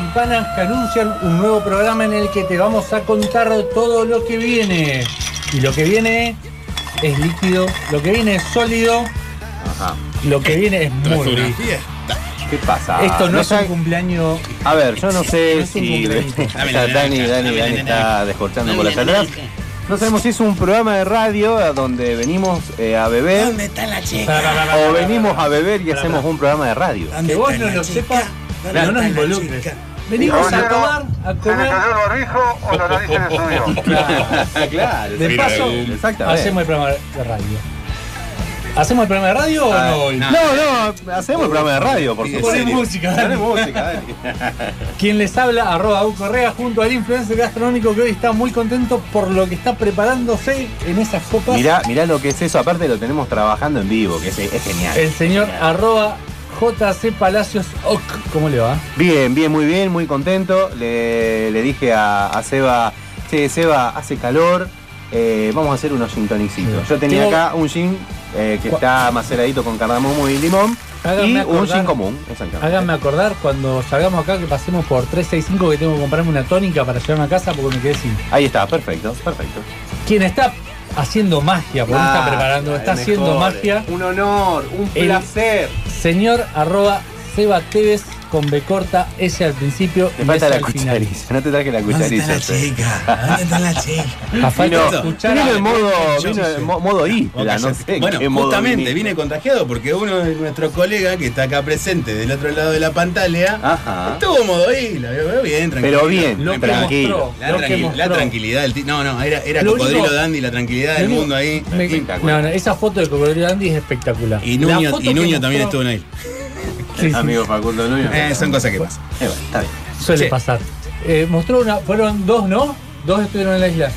Campanas que anuncian un nuevo programa en el que te vamos a contar todo lo que viene. Y lo que viene es líquido, lo que viene es sólido, Ajá. lo que viene es muy. ¿Qué pasa? Esto no, es un cumpleaños. A ver, yo no sé si. Dani, Dani, Dani está descorchando por las la atrás. No sabemos si es un programa de radio a donde venimos eh, a beber ¿Dónde está la chica? O venimos a beber y hacemos un programa de radio. ¿Dónde Que vos no lo sepas, ¿Dónde no nos involucres. Venimos a tomar, a ¿Se le comer. cayó el barbijo o la nariz el estudio? Claro. claro, De paso, hacemos el programa de radio. ¿Hacemos el programa de radio o no no. No, no, hacemos el programa de radio, por supuesto. Poné música, dale. Poné música, dale. Quien les habla, arroba U Correa, junto al influencer gastronómico que hoy está muy contento por lo que está preparándose en esas copas. Mirá, mirá lo que es eso, aparte lo tenemos trabajando en vivo, que es, es genial. El señor arroba JC Palacios Oc. ¿Cómo le va? Bien, bien, muy bien, muy contento. Le, le dije a, a Seba, che, Seba, hace calor, eh, vamos a hacer unos gin tonicitos. Yo tenía Tengo- acá un gin eh, que Cu- está maceradito con cardamomo y limón Háganme y un acordar- gin común. exactamente. Háganme acordar cuando salgamos acá que pasemos por 365 que tengo que comprarme una tónica para llevarme a casa porque me quedé sin. Ahí está, perfecto, perfecto. Quien está haciendo magia, porque no está Ah, preparando, está haciendo mejor. magia. Un honor, un El- placer. Señor arroba Seba Tevez con B corta, S al principio Te y falta S la al final. cuchariza, no te traje la ¿Dónde está cuchariza. la chica? ¿Dónde está la chica? Falta Vino, vino en modo, vino en modo isla, no Bueno, sé en qué modo justamente vine contagiado porque uno de nuestros colegas que está acá presente del otro lado de la pantalla Ajá. estuvo modo isla, veo bien, tranquilo. Pero bien, Lo que tranquilo. mostró. La, Lo que tranqui- la mostró. tranquilidad del No, no, era, era Lo cocodrilo único- dandy, la tranquilidad del mundo ahí. me- Espectacular. no, no, esa foto de Cocodrilo Dandy es espectacular. Y Nuño, y Nuño mostró- también estuvo ahí. Sí, sí, Amigo Facundo Nuño. Eh, son cosas que pasan. Eh, bueno, está bien. suele pasar. Eh, mostró una, fueron dos, ¿no? Dos estuvieron en la isla.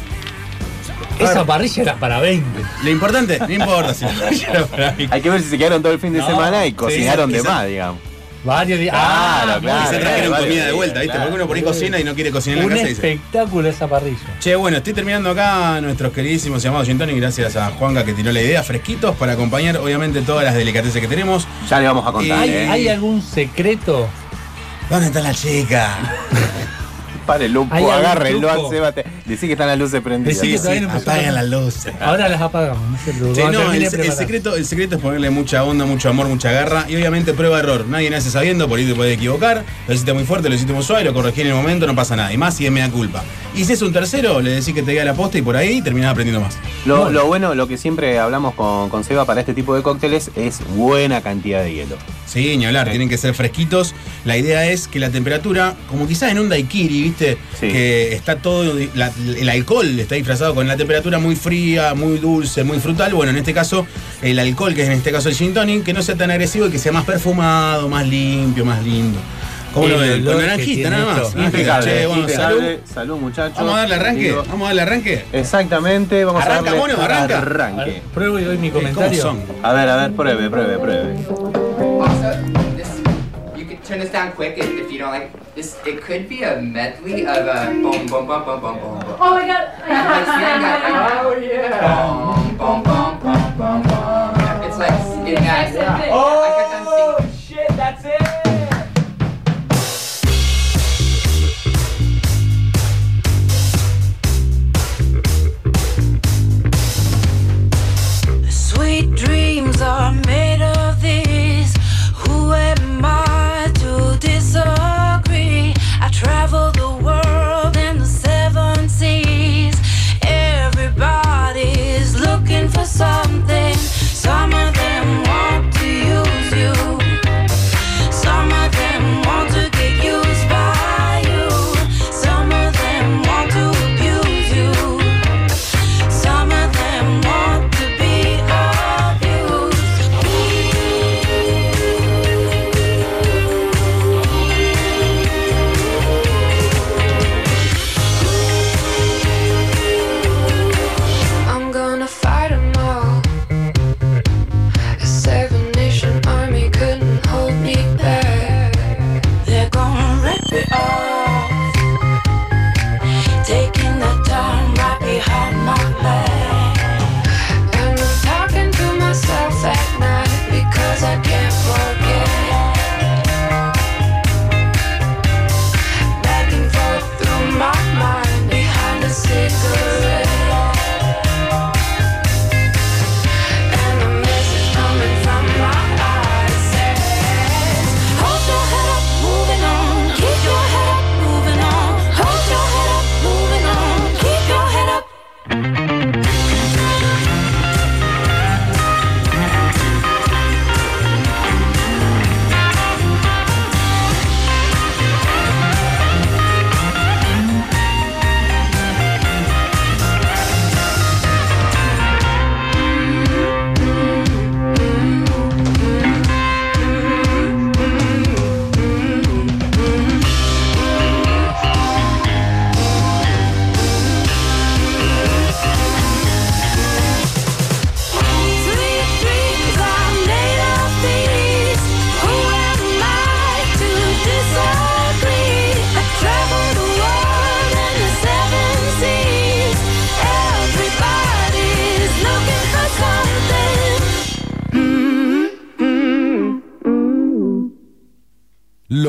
Esa parrilla era para 20. Lo importante, no importa si la era para mí. Hay que ver si se quedaron todo el fin de No, semana y sí, cocinaron de quizá- más, digamos. Varios días. Claro, Ah, claro. Y se trajeron comida de vuelta, ¿viste? claro. Porque uno por ahí cocina y no quiere cocinar en Un la casa y dice. espectáculo esa parrilla. Che, bueno, estoy terminando acá nuestros queridísimos llamados Gin Tonic, gracias a Juanga que tiró la idea, fresquitos para acompañar obviamente todas las delicateces que tenemos. Ya le vamos a contar. ¿Hay, eh. hay algún secreto? ¿Dónde está la chica? Párenlo, ¿Hay algún agárrenlo al Sebate. Decí que están las luces prendidas. Decí Sí, que sí, todavía no empezó apaguen a- las luces. Ahora las apagamos, no termine el, el secreto, el secreto es ponerle mucha onda, mucho amor, mucha garra y obviamente prueba error. Nadie nace sabiendo, por ahí te puede equivocar. Lo hiciste muy fuerte, lo hiciste muy suave, lo corregí en el momento, no pasa nada. Y más si es media culpa. Y si es un tercero, le decís que te diga la posta y por ahí terminás aprendiendo más. Lo, lo bueno, lo que siempre hablamos con, con Seba para este tipo de cócteles es buena cantidad de hielo. Sí, ni hablar, Sí. tienen que ser fresquitos. La idea es que la temperatura, como quizás en un daiquiri, ¿viste? Sí. Que está todo, la- el alcohol está disfrazado con la temperatura muy fría, muy dulce, muy frutal. Bueno, en este caso, el alcohol, que es en este caso el gin tonic, que no sea tan agresivo y que sea más perfumado, más limpio, más lindo. ¿Cómo lo ven? Con naranjita, nada más. esto. Naranjita. Impecable, Che, bueno, impecable. salud. Salud, muchachos. Vamos a darle arranque. Digo, Vamos a darle arranque. Exactamente, vamos ¿Arranca, a darle mono? ¿Arranca? Arranque. pruebo y doy mi ¿Cómo comentario. son? A ver, a ver, pruebe, pruebe, pruebe. Turn this down quick if, if you don't like this. It could be a medley of a boom, boom, boom, boom, boom, boom. boom. Oh my god. Like, see that guy? oh yeah. Boom, boom, boom, boom, boom, boom. It's like in that. That's it. I got done singing. Oh, shit, that's it.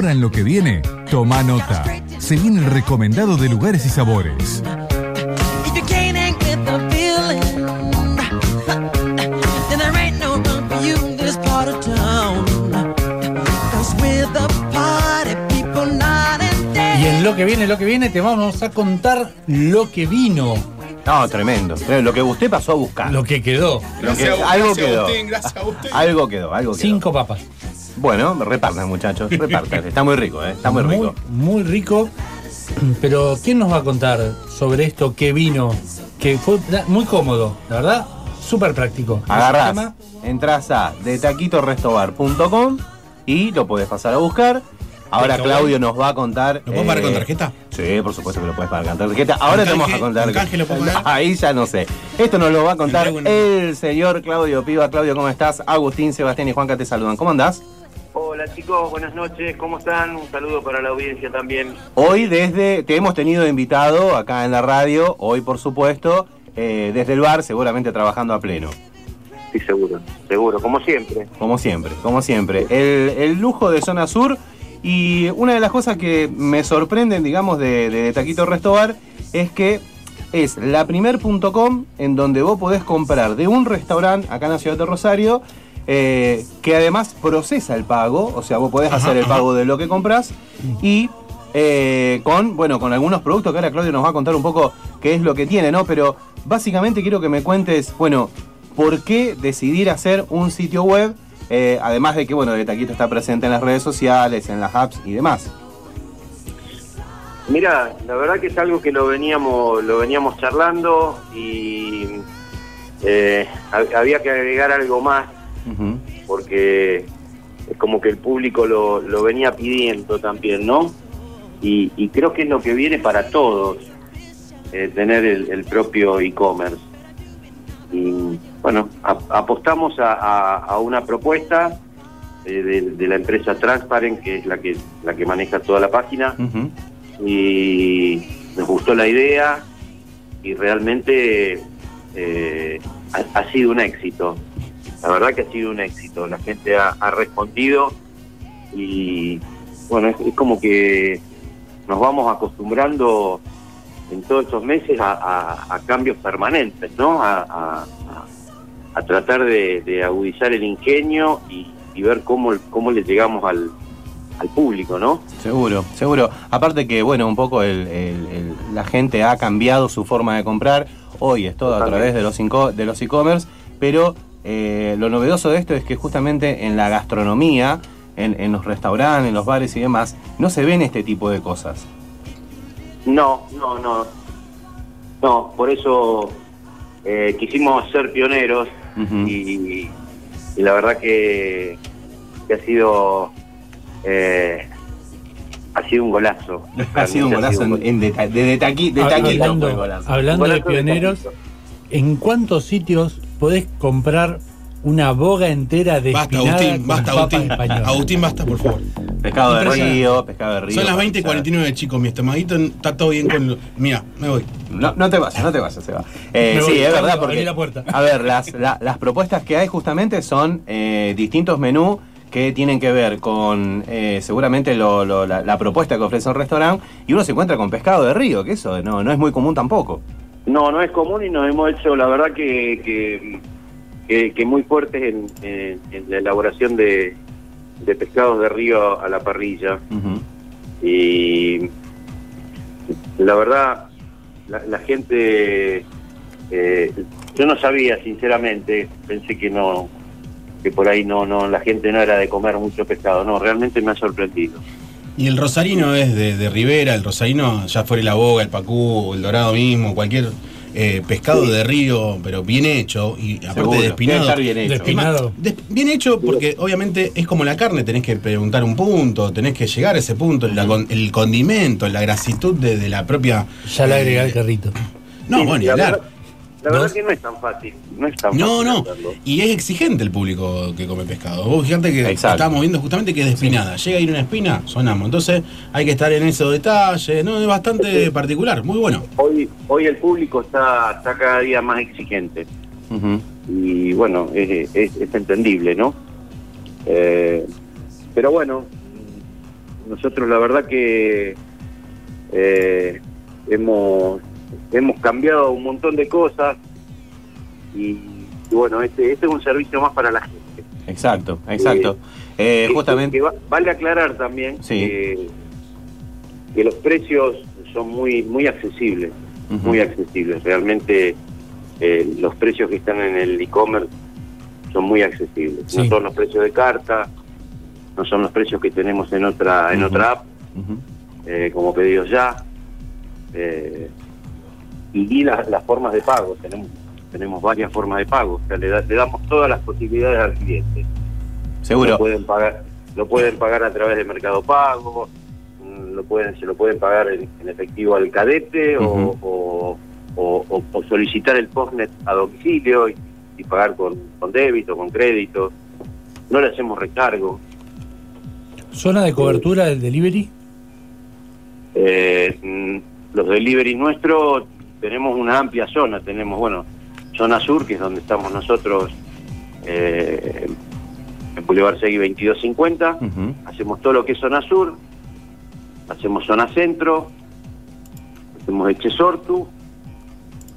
Ahora en lo que viene, toma nota. Se viene el recomendado de lugares y sabores. Y en lo que viene, lo que viene, te vamos a contar lo que vino, No, tremendo. Lo que usted pasó a buscar. lo que quedó. Lo que- Gracias, algo gracias, quedó. Agustín, gracias, Agustín. Algo quedó, algo quedó. Cinco papas. Bueno, repartan, muchachos, repartan. Está muy rico, ¿eh? Está muy rico. Muy rico. Pero, ¿quién nos va a contar sobre esto que vino? Que fue muy cómodo, la verdad, súper práctico. Agarrás, entras a detaquitorestobar.com y lo podés pasar a buscar. Ahora. Claudio nos va a contar. ¿Lo puedo pagar con eh, tarjeta? Sí, por supuesto que lo puedes pagar con tarjeta. Ahora te vamos a contar. ¿Con canje lo puedo pagar? Ahí ya no sé. Esto nos lo va a contar una- el señor Claudio Piva. Claudio, ¿cómo estás? Agustín, Sebastián y Juanca te saludan. ¿Cómo andás? Hola chicos, buenas noches, ¿cómo están? Un saludo para la audiencia también. Hoy desde, te hemos tenido invitado acá en la radio, hoy por supuesto, eh, desde el bar, seguramente trabajando a pleno. Sí, seguro, seguro, como siempre. Como siempre, como siempre. El, el lujo de Zona Sur y una de las cosas que me sorprenden, digamos, de, de Taquito Restobar es que es la primer.com en donde vos podés comprar de un restaurante acá en la ciudad de Rosario eh, que además procesa el pago, o sea, vos podés Ajá, hacer el pago de lo que compras y eh, con, bueno, con algunos productos que ahora Claudio nos va a contar un poco qué es lo que tiene, ¿no? Pero básicamente quiero que me cuentes, bueno, ¿por qué decidir hacer un sitio web? Eh, además de que, bueno, de Taquito está presente en las redes sociales, en las apps y demás. Mira, la verdad que es algo que lo veníamos, lo veníamos charlando y eh, hab- había que agregar algo más Porque es como que el público lo, lo venía pidiendo también, ¿no? Y, y creo que es lo que viene para todos, eh, tener el, el propio e-commerce. Y bueno, ap- apostamos a, a- a una propuesta eh, de, de la empresa Transparent, que es la que, la que maneja toda la página, y nos gustó la idea y realmente eh, ha, ha sido un éxito. La verdad que ha sido un éxito. La gente ha, ha respondido y bueno, es, es como que nos vamos acostumbrando en todos estos meses a, a- a cambios permanentes, ¿no? A, a- tratar de, de agudizar el ingenio y, y ver cómo, cómo le llegamos al, al público, ¿no? Seguro, seguro. Aparte que, bueno, un poco el- el- el- la gente ha cambiado su forma de comprar. Hoy es todo a través de los de los e-commerce, pero eh, lo novedoso de esto es que justamente en la gastronomía, en, en los restaurantes, en los bares y demás, no se ven este tipo de cosas. No, no, no. No, por eso eh, quisimos ser pioneros y, y la verdad que, que ha sido eh, ha sido un golazo. Ha sido un golazo en, en de, de, de taqui- de Ah, taquito hablando, golazo. hablando de Golazo de pioneros. ¿en cuántos sitios podés comprar una boga entera de Basta, espinada Agustín, con basta, papa Agustín. Agustín, basta, por favor. Pescado de río, pescado de río. Son las para 20.49, chicos. Mi estomaguito está todo bien con. lo- Mira, me voy. No, no te vayas, no te vayas, Seba. Eh, Me sí, voy, es verdad, porque. la puerta. A ver, las, la- las propuestas que hay justamente son eh, distintos menús que tienen que ver con eh, seguramente lo- lo- la, la propuesta que ofrece un restaurante y uno se encuentra con pescado de río, que eso no, no es muy común tampoco. No, no es común y nos hemos hecho, la verdad, que, que, que- que muy fuertes en, en- en la elaboración de, de pescados de río a la parrilla. Y la verdad, la, la gente, eh, yo no sabía, sinceramente, pensé que no, que por ahí no, no, la gente no era de comer mucho pescado. No, realmente me ha sorprendido. Y el rosarino es de, de Rivera, el rosarino, ya fuera la boga, el pacú, el dorado mismo, cualquier eh, pescado de río, pero bien hecho y aparte Seguro, de debe espinado. estar bien hecho. Despinado. Des- Bien hecho porque obviamente es como la carne, tenés que preguntar un punto, tenés que llegar a ese punto, la con- el condimento, la grasitud de, de la propia... Ya le eh, agregué el carrito. No, Sí, bueno, la hablar. verdad, la verdad Dos. que no es tan fácil. No es tan No, fácil no. hacerlo. Y es exigente el público que come pescado. Vos fíjate que Exacto. estábamos viendo justamente que es de espinada. Llega a ir una espina, sonamos. Entonces hay que estar en esos detalles. No, es bastante particular, muy bueno. Hoy, hoy el público está, está cada día más exigente. Y bueno, es, es- es entendible, ¿no? Eh, pero bueno, nosotros la verdad que eh, hemos, hemos cambiado un montón de cosas y, y bueno, este, este es un servicio más para la gente. Exacto, exacto. Eh, Que- justamente. que va- vale aclarar también Sí. que, que los precios son muy, muy accesibles, muy accesibles. Realmente eh, los precios que están en el e-commerce son muy accesibles. Sí. No son los precios de carta, no son los precios que tenemos en otra, en otra app, eh, como pedidos ya. Y y las, las formas de pago, tenemos tenemos varias formas de pago, o sea, le, da- le damos todas las posibilidades al cliente. Seguro. Lo pueden pagar, lo pueden pagar a través de Mercado Pago, mm, lo pueden, se lo pueden pagar en, en efectivo al cadete o- o solicitar el postnet a domicilio y, y pagar con, con débito, con crédito. No le hacemos recargo. ¿Zona de cobertura del delivery? Eh, mm, los delivery nuestros tenemos una amplia zona, tenemos, bueno, zona sur, que es donde estamos nosotros, eh, en Boulevard Segui 2250. Ujú. hacemos todo lo que es zona sur, hacemos zona centro, hacemos Echesortu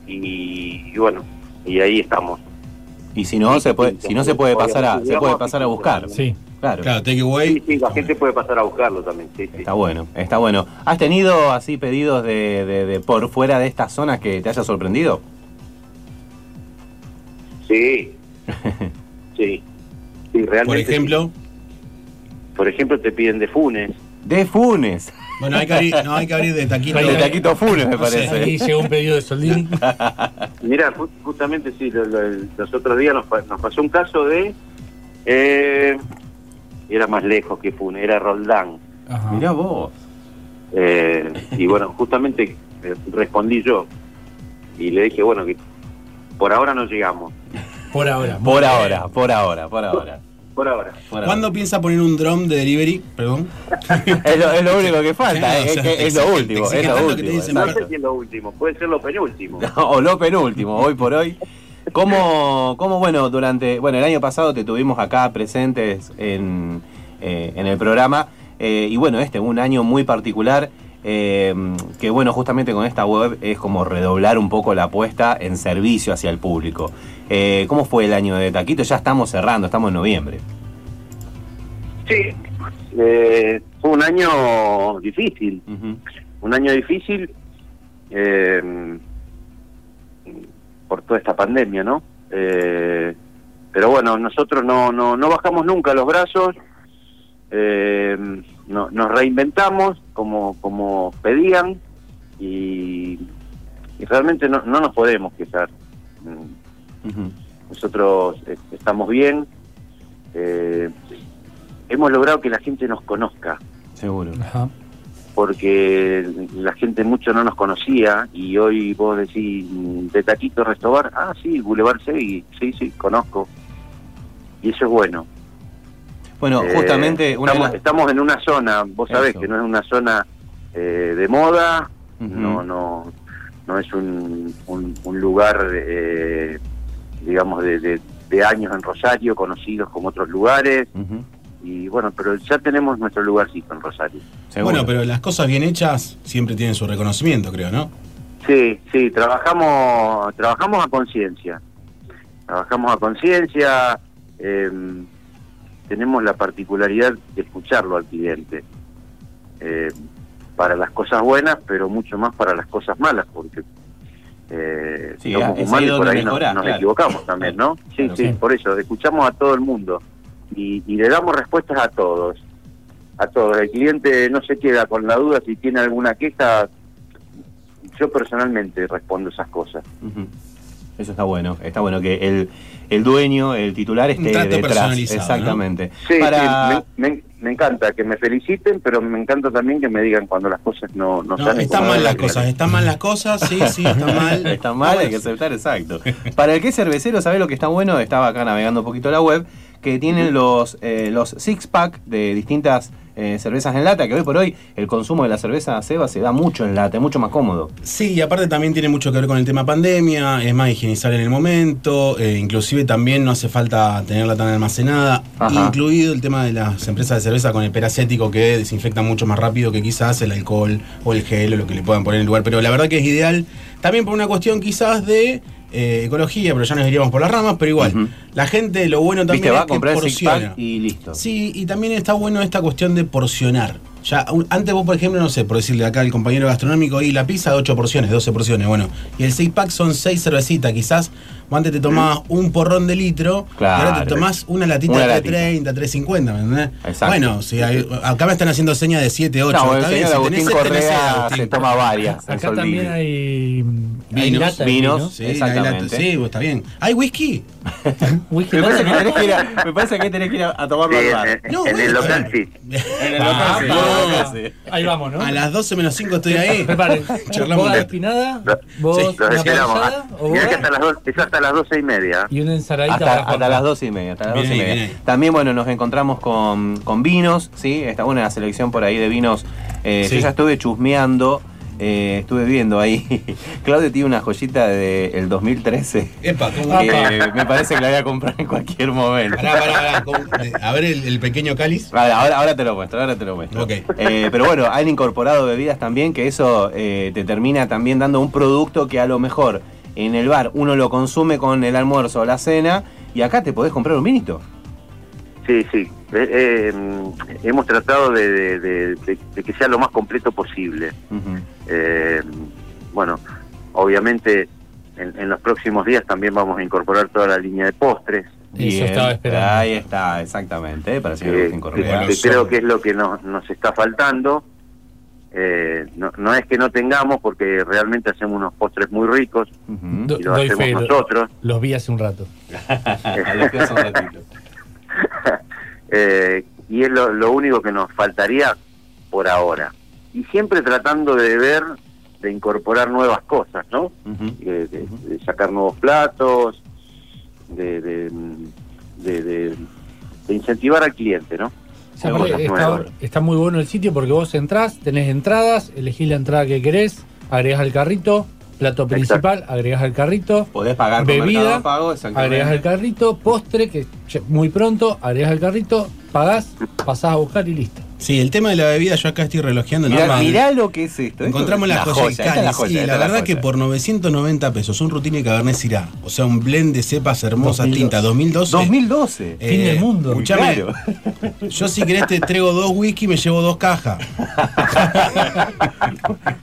y, y bueno, y ahí estamos. Y si no se puede, si no se puede pasar a, se puede pasar a buscar. Sí. Claro. Claro, take Sí, away. sí, la gente puede pasar a buscarlo también, sí, sí. Está bueno, está bueno. ¿Has tenido así pedidos de, de- de por fuera de estas zonas que te haya sorprendido? Sí, sí, sí, realmente. Por ejemplo, sí. Por ejemplo, te piden de Funes. De Funes. bueno, hay que abrir, no, hay que abrir de taquito. De Taquito Funes, me No sé. parece. Ahí llegó un pedido de Soldini. Mira, ju- justamente sí, lo- lo- los otros días nos pasó un caso de... eh, era más lejos que Funes, era Roldán. Ajá. Mirá vos. Eh, y bueno, justamente eh, respondí yo y le dije, bueno, que por ahora no llegamos. Por ahora. Por ahora, por ahora, por ahora. Por ahora. por ahora. ¿Cuándo piensa poner un drum de delivery? Perdón. Es lo, es lo único que falta, Sí, es, o sea, que es lo último, es lo tanto que te último. dicen, No sé si es lo último, puede ser lo penúltimo. o lo penúltimo, hoy por hoy. ¿Cómo, cómo, bueno, durante, bueno, el año pasado te tuvimos acá presentes en, eh, en el programa eh, y bueno, este un año muy particular eh, que bueno, justamente con esta web es como redoblar un poco la apuesta en servicio hacia el público. Eh, ¿Cómo fue el año de Taquito? Ya estamos cerrando, estamos en noviembre. Sí, eh, fue un año difícil, un año difícil eh, por toda esta pandemia, ¿no? Eh, pero bueno, nosotros no, no, no bajamos nunca los brazos, eh, no- nos reinventamos como, como pedían y, y realmente no, no nos podemos quejar. Nosotros eh, estamos bien, eh, hemos logrado que la gente nos conozca Seguro. Porque la gente mucho no nos conocía y hoy vos decís de Taquito Restobar, ah sí, Boulevard Segui, sí, sí, conozco. Y eso es bueno. Bueno, Eh, justamente una estamos, estamos en una zona, vos sabés Eso. que no es una zona eh, de moda, no no no es un, un, un lugar, eh, digamos, de, de- de años en Rosario, conocidos como otros lugares. Y bueno, pero ya tenemos nuestro lugarcito en Rosario. Bueno, pero las cosas bien hechas siempre tienen su reconocimiento, creo, ¿no? Sí, sí, trabajamos, trabajamos a conciencia. Trabajamos a conciencia, eh, tenemos la particularidad de escucharlo al cliente. Eh, para las cosas buenas, pero mucho más para las cosas malas, porque eh, Sí, somos humanos y por donde ahí nos, nos claro. equivocamos también, ¿no? Sí, Claro, sí, sí. por eso, escuchamos a todo el mundo y, y le damos respuestas a todos. A todos. El cliente no se queda con la duda si tiene alguna queja. Yo personalmente respondo esas cosas. Eso está bueno, está bueno que el, el dueño, el titular esté trato detrás. personalizado, Exactamente. Sí, Para- sí, me, me- me encanta que me feliciten, pero me encanta también que me digan cuando las cosas no, no, No, salen están mal las cosas, están mal las cosas, sí, sí, están mal. Está mal, hay que aceptar, exacto. Para el que es cervecero, ¿sabe lo que está bueno? Estaba acá navegando un poquito la web, que tienen los, eh, los six pack de distintas eh, cervezas en lata, que hoy por hoy el consumo de la cerveza ceba se da mucho en lata, es mucho más cómodo. Sí, y aparte también tiene mucho que ver con el tema pandemia, es más higienizar en el momento, eh, inclusive también no hace falta tenerla tan almacenada, Ajá. incluido el tema de las empresas de cerveza con el peracético que desinfecta mucho más rápido que quizás el alcohol o el gel o lo que le puedan poner en el lugar, pero la verdad que es ideal también por una cuestión quizás de eh, ecología, pero ya nos iríamos por las ramas, pero igual, la gente lo bueno también Viste, va es a que comprar el six porciona. y listo. Sí, y también está bueno esta cuestión de porcionar. Ya, un- antes vos, por ejemplo, no sé, por decirle acá al compañero gastronómico, y la pizza de 8 porciones, 12 porciones, bueno. Y el 6 pack son 6 cervecitas, quizás vos antes te tomabas un porrón de litro, y ahora Claro. te tomás una latita Una de latita. 330, 350, ¿me entendés? Exacto. Bueno, si hay- acá me están haciendo señas de 7, 8. No, el señor si Agustín tenés tenés Correa Agustín. se toma varias. Acá también hay, hay Vinos, lata vinos, vino. Sí, hay Exactamente. lata- sí, está bien. ¿Hay whisky? Whisky Me parece, que tenés que ir a, me parece que tenés que ir a, a tomarlo Sí, al bar. en, No, en el local sí. En el Ah, local, local, sí. Ahí vamos, ¿no? A las 12 menos 5 estoy ahí. Preparen. Charlamos ¿Vos un a rato. espinada? ¿Vos esperamos. panzada? ¿O vos? que hasta las dos, es hasta las doce y media. Y una ensaladita Hasta, para hasta Juanpa. las dos y media. Hasta las Bien doce y ahí, media. bien. También, bueno, nos encontramos con, con vinos, ¿sí? Está buena la selección por ahí de vinos. Eh, Sí. Yo ya estuve chusmeando, eh, estuve viendo ahí. Claudio tiene una joyita del 2013. Epa, ¿cómo? que me parece que la voy a comprar en cualquier momento. Pará, pará, pará. A ver el, el pequeño cáliz. Vale, ahora, ahora te lo muestro, ahora te lo muestro. Eh, pero bueno, han incorporado bebidas también, que eso eh, te termina también dando un producto que a lo mejor en el bar uno lo consume con el almuerzo o la cena y acá te podés comprar un vinito. Sí, sí. Eh, eh, mm, hemos tratado de, de- de- de- de que sea lo más completo posible. Eh, bueno, obviamente en, en los próximos días también vamos a incorporar toda la línea de postres. Eso estaba esperando. Ahí está, exactamente, eh, para seguir eh, creo que es lo que nos, nos está faltando. Eh, no, no es que no tengamos, porque realmente hacemos unos postres muy ricos Do- y lo doy hacemos fe, lo- nosotros. Los vi hace un rato. Lo que hace un ratito. Eh, y es lo, lo único que nos faltaría por ahora. Y siempre tratando de ver, de incorporar nuevas cosas, ¿no? Eh, de, de sacar nuevos platos, de, de, de- de- de incentivar al cliente, ¿no? Aparte, está, está muy bueno el sitio porque vos entrás, tenés entradas, elegís la entrada que querés, agregás al carrito, plato principal, agregás al carrito, Podés pagar con bebida, Mercado Pago, agregás al carrito, postre, que muy pronto, agregás al carrito, pagás, pasás a buscar y listo. Sí, el tema de la bebida, yo acá estoy relojeando. el Mirá, mirá lo que es esto. Encontramos Esto la es joya, la joya, sí, esta la verdad que joya. por 990 pesos, un Rutini y Cabernet Syrah, o sea, un blend de cepas hermosas 2012. tintas 2012. 2012. eh, Fin del mundo. Escuchame, Claro. yo si querés te traigo dos whisky y me llevo dos cajas.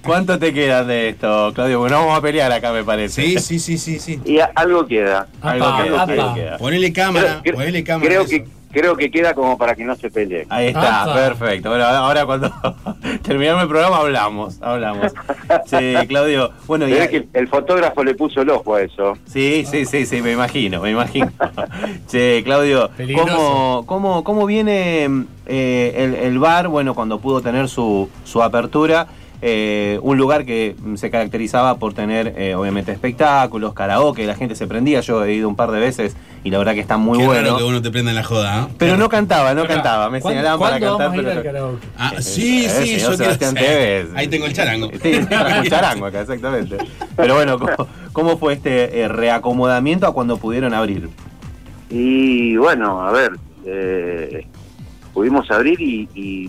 ¿Cuánto te quedan de esto, Claudio? Porque no vamos a pelear acá, me parece. Sí, sí, sí, sí, sí. Y a- algo queda. Algo Apa, queda, algo queda. Ponele cámara, Creo- ponele cámara. Creo que, creo que queda como para que no se peleen. Ahí está, Apa. perfecto. Bueno, ahora cuando terminamos el programa hablamos, hablamos. Sí, Claudio. Bueno, y Pero es que el fotógrafo le puso el ojo a eso. Sí, sí, sí, sí, me imagino, me imagino. Che, Claudio. ¿cómo, cómo, cómo viene eh, el, el bar, bueno, cuando pudo tener su, su apertura? Eh, un lugar que se caracterizaba por tener, eh, obviamente, espectáculos, karaoke, la gente se prendía, yo he ido un par de veces y la verdad que está muy Qué bueno. raro que uno te prenda en la joda, ¿eh? Pero no cantaba, no cantaba, me ¿cuándo- señalaban para cantar, vamos a ir pero al karaoke? Ah, sí, Eh, sí, señor yo quiero Tevez. Ahí tengo el charango. Sí, un charango acá, exactamente. Pero bueno, ¿cómo, cómo fue este eh, reacomodamiento a cuando pudieron abrir? Y bueno, a ver, eh, pudimos abrir y, y,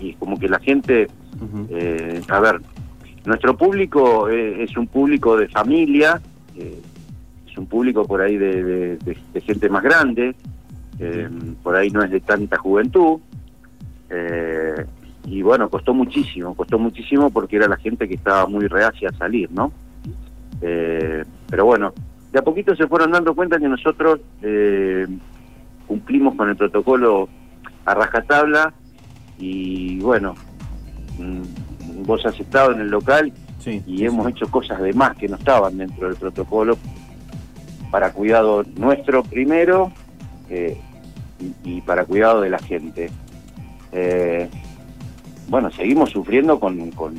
y como que la gente, Eh, a ver, nuestro público eh, es un público de familia, eh, es un público por ahí de, gente más grande, por ahí no es de tanta juventud. y bueno, costó muchísimo, costó muchísimo porque era la gente que estaba muy reacia a salir, ¿no? Pero bueno, de a poquito se fueron dando cuenta que nosotros cumplimos con el protocolo a rajatabla y bueno, vos has estado en el local Sí. y hemos hecho cosas de más que no estaban dentro del protocolo para cuidado nuestro primero eh, y, y para cuidado de la gente. Eh, bueno, seguimos sufriendo con, con,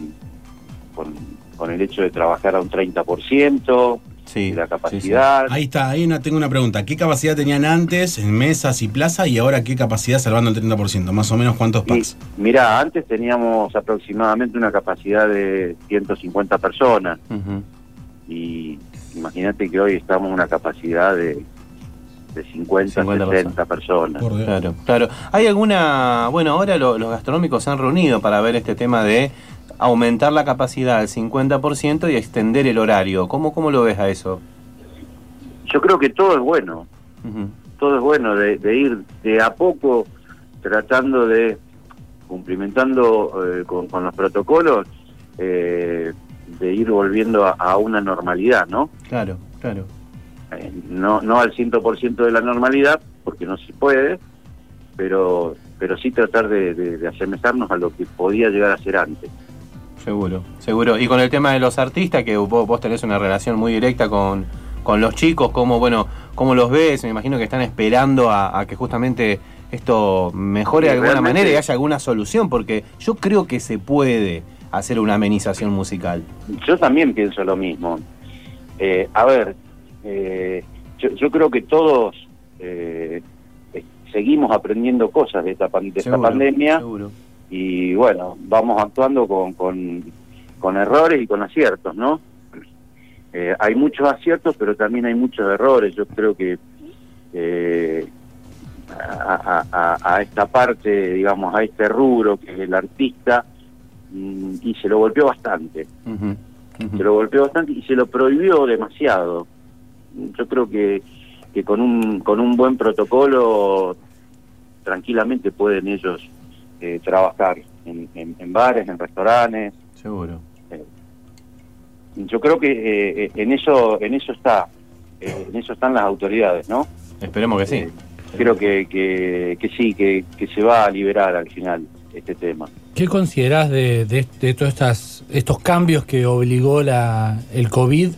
con, con el hecho de trabajar a un 30% Sí, la sí, capacidad. Ahí está, ahí una, tengo una pregunta. ¿Qué capacidad tenían antes en mesas y plaza y ahora qué capacidad salvando el 30%? Más o menos cuántos Y, packs. mira, antes teníamos aproximadamente una capacidad de 150 personas y imagínate que hoy estamos en una capacidad de, de 50, 50 60 personas. Por Dios. Claro, claro. ¿Hay alguna, bueno, ahora lo- los gastronómicos se han reunido para ver este tema de aumentar la capacidad al 50% y extender el horario? ¿Cómo, cómo lo ves a eso? Yo creo que todo es bueno, todo es bueno de, de ir de a poco tratando de, cumplimentando eh, con, con los protocolos, eh, de ir volviendo a, a una normalidad, ¿no? Claro, claro. Eh, no, no al 100% de la normalidad, porque no se puede, pero, pero sí tratar de, de, de asemejarnos a lo que podía llegar a ser antes. Seguro, seguro. Y con el tema de los artistas, que vos, vos tenés una relación muy directa con, con los chicos, ¿cómo, bueno, cómo los ves? Me imagino que están esperando a, a que justamente esto mejore Sí, de alguna manera y haya alguna solución, porque yo creo que se puede hacer una amenización musical. Yo también pienso lo mismo. Eh, a ver, eh, yo, yo creo que todos eh, eh, seguimos aprendiendo cosas de esta, de esta Seguro, pandemia Seguro. Y bueno, vamos actuando con, con, con errores y con aciertos, ¿no? Eh, hay muchos aciertos, pero también hay muchos errores. Yo creo que eh, a, a- a- esta parte, digamos, a este rubro que es el artista, mm, y se lo golpeó bastante se lo golpeó bastante y se lo prohibió demasiado. Yo creo que, que con un con un buen protocolo tranquilamente pueden ellos eh, trabajar en, en- en bares, en restaurantes. Seguro. Yo creo que eh, eh, en eso en eso está eh, en eso están las autoridades, ¿no? Esperemos que sí. Eh, creo que, que, que sí, que, que se va a liberar al final este tema. ¿Qué considerás de, de, de todos estas, estos cambios que obligó la, el COVID?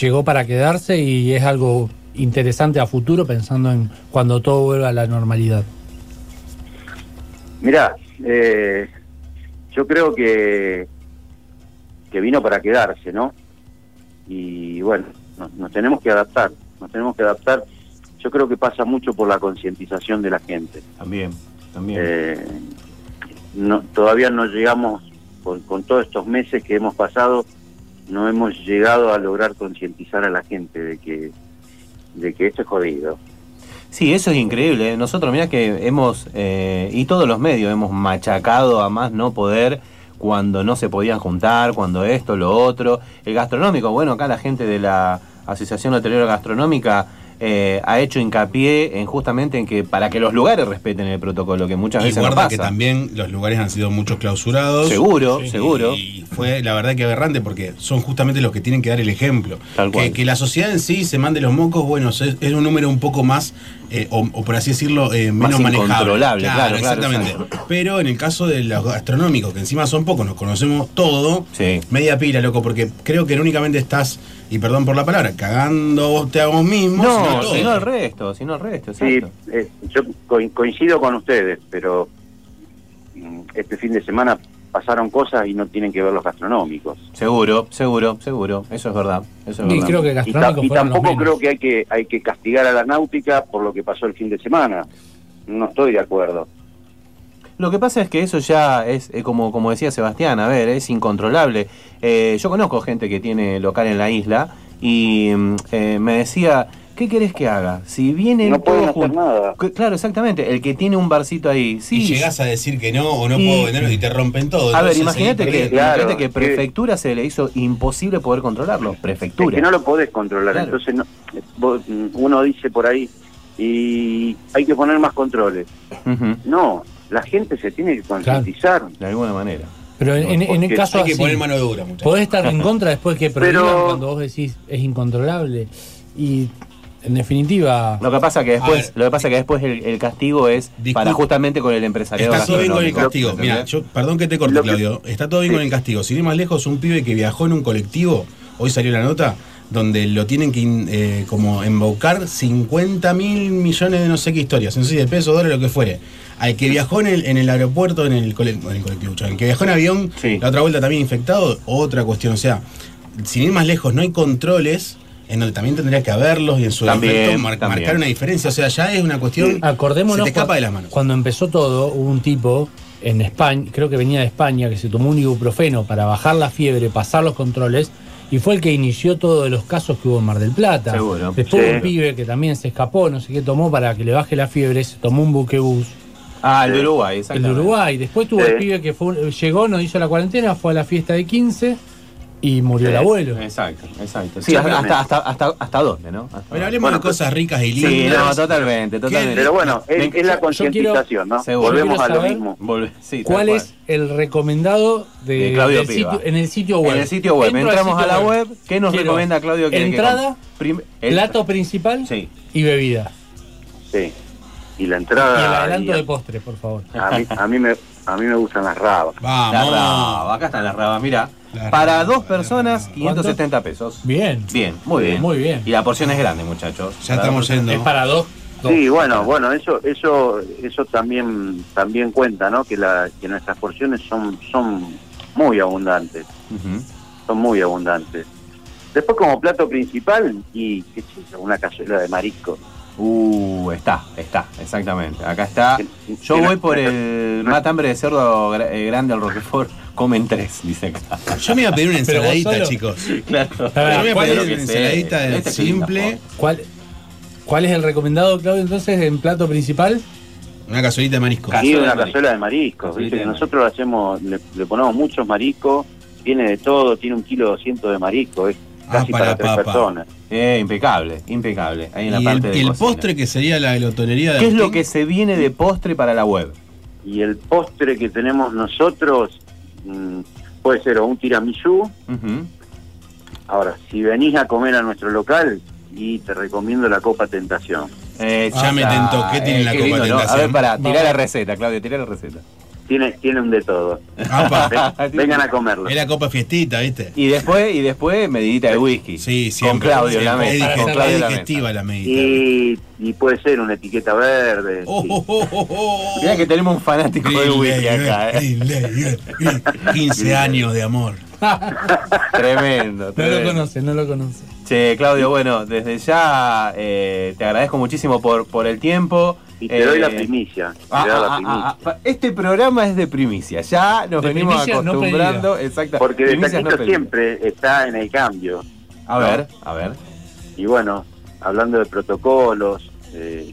Llegó para quedarse y es algo interesante a futuro pensando en cuando todo vuelva a la normalidad. Mirá, eh, yo creo que, que vino para quedarse, ¿no? Y bueno, nos, nos tenemos que adaptar, nos tenemos que adaptar. Yo creo que pasa mucho por la concientización de la gente. También, también. Eh, no, todavía no llegamos, con, con todos estos meses que hemos pasado, no hemos llegado a lograr concientizar a la gente de que, de que esto es jodido. Sí, eso es increíble. ¿eh? Nosotros, mira que hemos, eh, y todos los medios, hemos machacado a más no poder cuando no se podían juntar, cuando esto, lo otro. El gastronómico, bueno, acá la gente de la Asociación Hotelera Gastronómica eh, ha hecho hincapié en justamente en que para que los lugares respeten el protocolo, que muchas Y veces no guarda pasa. que también los lugares han sido muchos clausurados. Seguro, Sí. seguro. Y fue la verdad que aberrante porque son justamente los que tienen que dar el ejemplo. Tal cual. Que, que la sociedad en sí se mande los mocos, bueno, es, es un número un poco más, eh, o, o por así decirlo, eh, Más menos manejable. incontrolable, claro, claro, exactamente. Pero en el caso de los gastronómicos, que encima son pocos, nos conocemos todo, Sí. media pila, loco, porque creo que no únicamente estás, y perdón por la palabra, cagando te a vos mismo, sino No, todo. sino el resto, sino el resto, Sí, eh, yo co- coincido con ustedes, pero mm, este fin de semana pasaron cosas y no tienen que ver los gastronómicos. Seguro, seguro, seguro. Eso es verdad. Eso es Y verdad. creo que Y, ta- y tampoco creo que hay que hay que castigar a la náutica por lo que pasó el fin de semana. No estoy de acuerdo. Lo que pasa es que eso ya es, eh, como, como decía Sebastián, a ver, es incontrolable. Eh, yo conozco gente que tiene local en la isla y mm, eh, me decía, ¿qué querés que haga? Si vienen No pueden hacer nada. Que- Claro, exactamente. El que tiene un barcito ahí, sí. y llegás a decir que no o no Y- puedo venderlo y te rompen todo. A ver, imagínate que, perdiendo. Claro, imagínate que que- prefectura se le hizo imposible poder controlarlo. Es Prefectura. que no lo podés controlar. Claro. Entonces no- vos, uno dice por ahí y hay que poner más controles. No, la gente se tiene que concientizar. De alguna manera. Pero en, en- el caso Hay que así, poner mano dura, muchachos. podés estar en contra después que prohíban Pero- cuando vos decís es incontrolable. Y en definitiva, Lo que pasa que después, ver. lo que pasa que después el, el castigo es para justamente con el empresariado Está todo bien con el castigo. Mira, yo, perdón que te corte, que- Claudio. Está todo bien Sí. con el castigo. Sin ir más lejos, un pibe que viajó en un colectivo, hoy salió la nota, donde lo tienen que eh, como embaucar 50 mil millones de no sé qué historias, no sé si de pesos, dólares, lo que fuere. Al que viajó en el, en el aeropuerto, en el, cole- en el colectivo, el que viajó en avión, Sí. la otra vuelta también infectado, otra cuestión. O sea, sin ir más lejos, no hay controles en donde también tendría que haberlos y en su También, defecto mar- también. marcar una diferencia. O sea, ya es una cuestión. acordémonos se te escapa de las manos. cuando empezó todo, hubo un tipo en España, creo que venía de España, que se tomó un ibuprofeno para bajar la fiebre, pasar los controles, y fue el que inició todos los casos que hubo en Mar del Plata. Seguro. Después Sí. un pibe que también se escapó, no sé qué tomó para que le baje la fiebre, se tomó un buquebús, Ah, el de Uruguay, el de. Uruguay. Después tuvo Sí. el pibe que fue, llegó, no hizo la cuarentena, fue a la fiesta de 15 y murió Sí. el abuelo. Exacto, exacto. Sí, hasta, hasta, hasta, hasta dónde, ¿no? Hasta Bueno, hablemos Bueno, de cosas ricas y Sí, lindas. no, totalmente, totalmente. Pero bueno, es, la concientización, ¿no? seguro. Volvemos a lo mismo. Volve- sí, ¿Cuál cual. es el recomendado de, De Claudio Piva. sitio, en el sitio web? En el sitio web, Entro entramos sitio a la web. ¿Qué nos Quiero recomienda Claudio? que entrada, Plato principal Sí. y bebida. Sí. Y la Y el entrada. adelanto y- de postre, por favor. a, mí, a, mí me, a mí me gustan las rabas. Vamos. raba, acá están las rabas, mira. Para dos personas, raba. 570 pesos. Bien. Bien, muy bien. Muy bien. Y la porción es grande, muchachos. Ya Para estamos dos yendo. Es para dos. dos. Sí, bueno, bueno, eso, eso, eso también, también cuenta, ¿no? Que, la, que nuestras porciones son, son muy abundantes, son muy abundantes. Después como plato principal y qué yo, una cazuela de marisco. Uh, está, está, exactamente. Acá está. Yo voy por el matambre de cerdo eh, grande al Roquefort. Comen tres, dice acá. Yo me iba a pedir una ensaladita, chicos. Claro. Yo me voy a ¿cuál pedir es- una ensaladita Este simple, ¿Cuál, ¿Cuál es el recomendado, Claudio, entonces, en plato principal? una cazuelita de marisco. Cazuela Sí, de una marisco. cazuela de mariscos. Cazuelita ¿viste? de Que marisco. nosotros hacemos, le, le ponemos muchos mariscos, tiene de todo, tiene un kilo doscientos de marisco, es Ah, casi para para, tres papa. personas. Eh, impecable, impecable. Ahí en la Y parte el, de postre que sería la glotonería de ¿Qué es lo que se viene de postre para la web? Y el postre que tenemos nosotros mm, puede ser o un tiramisú, Ujú. Ahora, si venís a comer a nuestro local, y te recomiendo la Copa Tentación. Eh, Ya me tentó. ¿Qué tiene la qué Copa lindo, ¿no? A Tentación? ver, para, tirá Vamos. la receta, Claudio, tirá la receta. Tiene, tiene un de todo. Vengan a comerlo. es la copa fiestita, ¿viste? Y después, y después medidita de whisky. Sí, siempre. Con Claudio la mesa. Es Con Claudio digestiva la medita. Y, y puede ser una etiqueta verde. Oh, sí. oh, oh, oh, oh. Mirá que tenemos un fanático Green whisky acá, eh. Green Lager, Green- 15 años de amor. Tremendo, No lo conoce, no lo conoce. Che, Claudio, bueno, desde ya eh, te agradezco muchísimo por, por el tiempo. Y te doy Eh, la primicia. te ah, doy la ah, primicia. ah, ah, este programa es de primicia, ya nos De venimos primicia no acostumbrando. exacto. Porque de no siempre está en el cambio. A ver, a ver. Y bueno, hablando de protocolos, eh,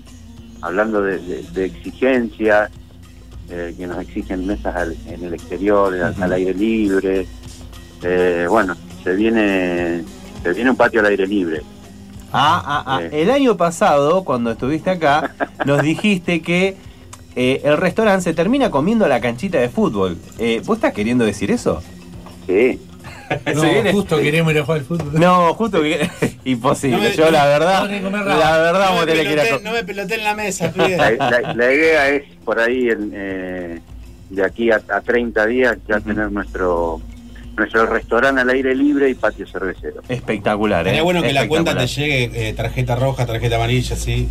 hablando de, de- de exigencias, eh, que nos exigen mesas al- en el exterior, al, Ujú. al aire libre. Eh, bueno, se viene, se viene un patio al aire libre. Ah, ah, ah. Sí. El año pasado, cuando estuviste acá, nos dijiste que eh, el restaurante se termina comiendo la canchita de fútbol. Eh, ¿Vos estás queriendo decir eso? Sí, No, viene- justo queremos ir a jugar al fútbol. No, justo que. Imposible. No me- Yo, la verdad, no la verdad, No me, que a. peloté, no me peloté en la mesa, la, la- la idea es por ahí, en, eh, de aquí a, a 30 días, ya tener nuestro nuestro restaurante al aire libre y patio cervecero. Espectacular, ¿eh? Sería bueno que la cuenta te llegue eh, tarjeta roja, tarjeta amarilla, eh,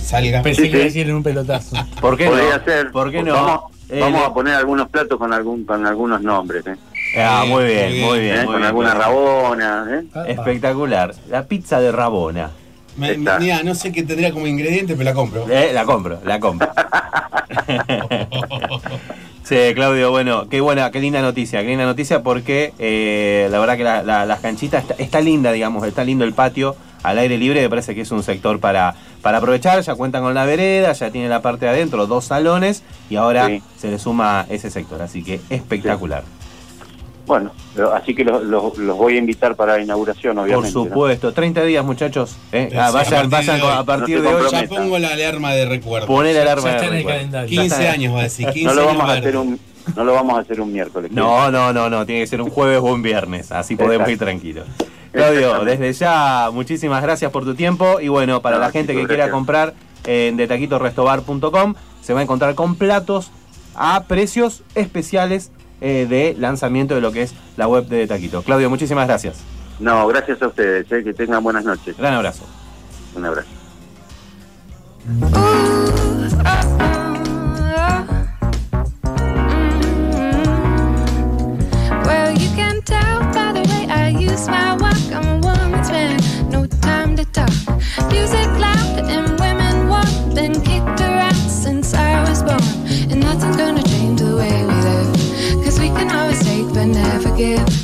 salga. Pensé Sí, que sí. decir en un pelotazo. ¿Por qué Podría no? ser. ¿Por qué Pues no? Vamos, Eh, vamos a poner algunos platos con algún con algunos nombres, ¿eh? Ah, muy bien, muy bien. ¿Eh? muy con bien, alguna bien. rabona, Espectacular. La pizza de Rabona. Me- mira, no sé qué tendría como ingrediente, pero la compro. Eh, la compro, la compro. Sí, Claudio, bueno, qué buena, qué linda noticia, qué linda noticia porque eh, la verdad que la, la- las canchitas está, está linda, digamos, está lindo el patio al aire libre, me parece que es un sector para, para aprovechar, ya cuentan con la vereda, ya tiene la parte de adentro, dos salones y ahora Sí. se le suma ese sector, así que espectacular. Bueno, así que los, los- los voy a invitar para la inauguración, Por obviamente. ¿no? supuesto, 30 días muchachos, ¿eh? Sí, Ah, a vayan, vayan de a partir No de hoy, Ya pongo la alarma de recuerdo. poner el alarma Ya de está en el recuerdo. calendario. Ya 15 está. años va a decir, 15 No lo vamos a hacer un no lo vamos a hacer un miércoles. No, no, no, no, tiene que ser un jueves o un viernes, así podemos Exacto. ir tranquilos. Claudio, desde ya, muchísimas gracias por tu tiempo y bueno, para No, la gente que quiera comprar en detaquitorestobar.com se va a encontrar con platos a precios especiales eh, de lanzamiento de lo que es la web de Taquito. Claudio, muchísimas gracias. No, gracias a ustedes, ¿eh? que tengan buenas noches. Gran abrazo. Un abrazo. Well, you can tell by the way I use my walk. I'm a woman's man, no time to talk. Music loud and forgive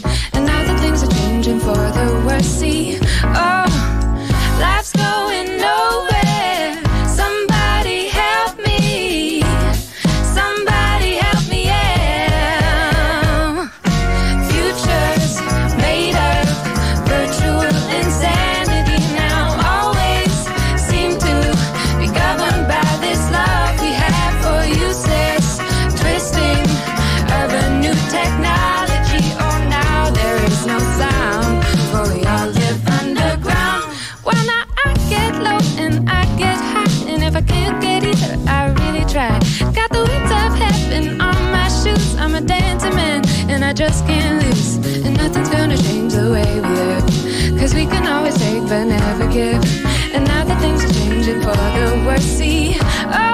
take but never give. And now that things are changing for the worse, see, oh,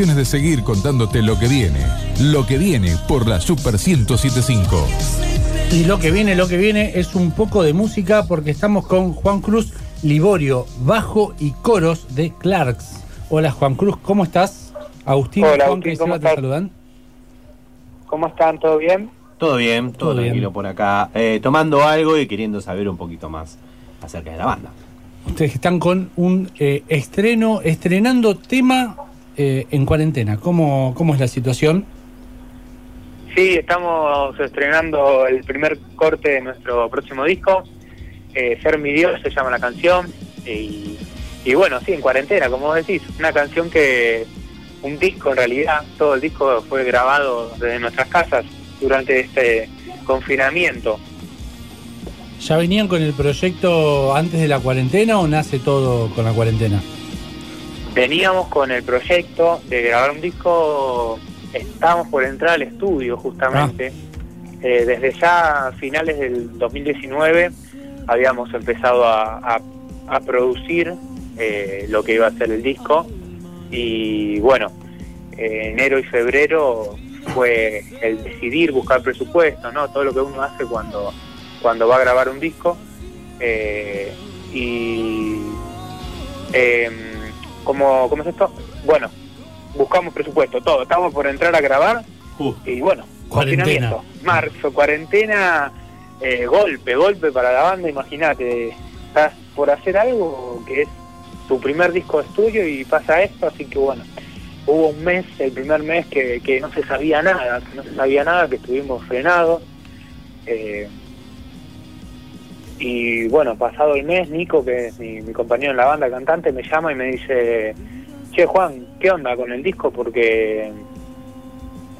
De seguir contándote lo que viene. Lo que viene por la Super 1075. Y lo que viene, lo que viene es un poco de música porque estamos con Juan Cruz Liborio, bajo y coros de Clarks. Hola Juan Cruz, ¿cómo estás? Agustín, Hola, Juan, Agustín, ¿cómo te estás? saludan. ¿Cómo están? ¿Todo bien? Todo bien, todo, Todo bien. tranquilo por acá. eh, tomando algo y queriendo saber un poquito más acerca de la banda. Ustedes están con un eh, estreno, estrenando tema eh, en cuarentena. ¿Cómo, ¿Cómo es la situación? Sí, estamos estrenando el primer corte de nuestro próximo disco. Eh, Ser mi Dios se llama la canción. Y, y bueno, sí, en cuarentena, como vos decís. Una canción que. Un disco en realidad. Todo el disco fue grabado desde nuestras casas durante este confinamiento. ¿Ya venían con el proyecto antes de la cuarentena o nace todo con la cuarentena? Veníamos con el proyecto de grabar un disco, estábamos por entrar al estudio justamente. Eh, desde ya finales del 2019 habíamos empezado a, a- a producir eh, lo que iba a ser el disco y bueno, eh, enero y febrero fue el decidir, buscar presupuesto, ¿no? Todo lo que uno hace cuando, cuando va a grabar un disco. Y eh, ¿cómo, ¿cómo es esto? Bueno, buscamos presupuesto, todo. Estamos por entrar a grabar y bueno, Cuarentena. Marzo, cuarentena, eh, golpe, golpe para la banda, imagínate. Estás por hacer algo que es tu primer disco de estudio y pasa esto, así que bueno, hubo un mes, el primer mes que, que no se sabía nada, que no se sabía nada, que estuvimos frenados. eh, y bueno, pasado el mes, Nico, que es mi, compañero en la banda cantante, me llama y me dice, che Juan, ¿qué onda con el disco? Porque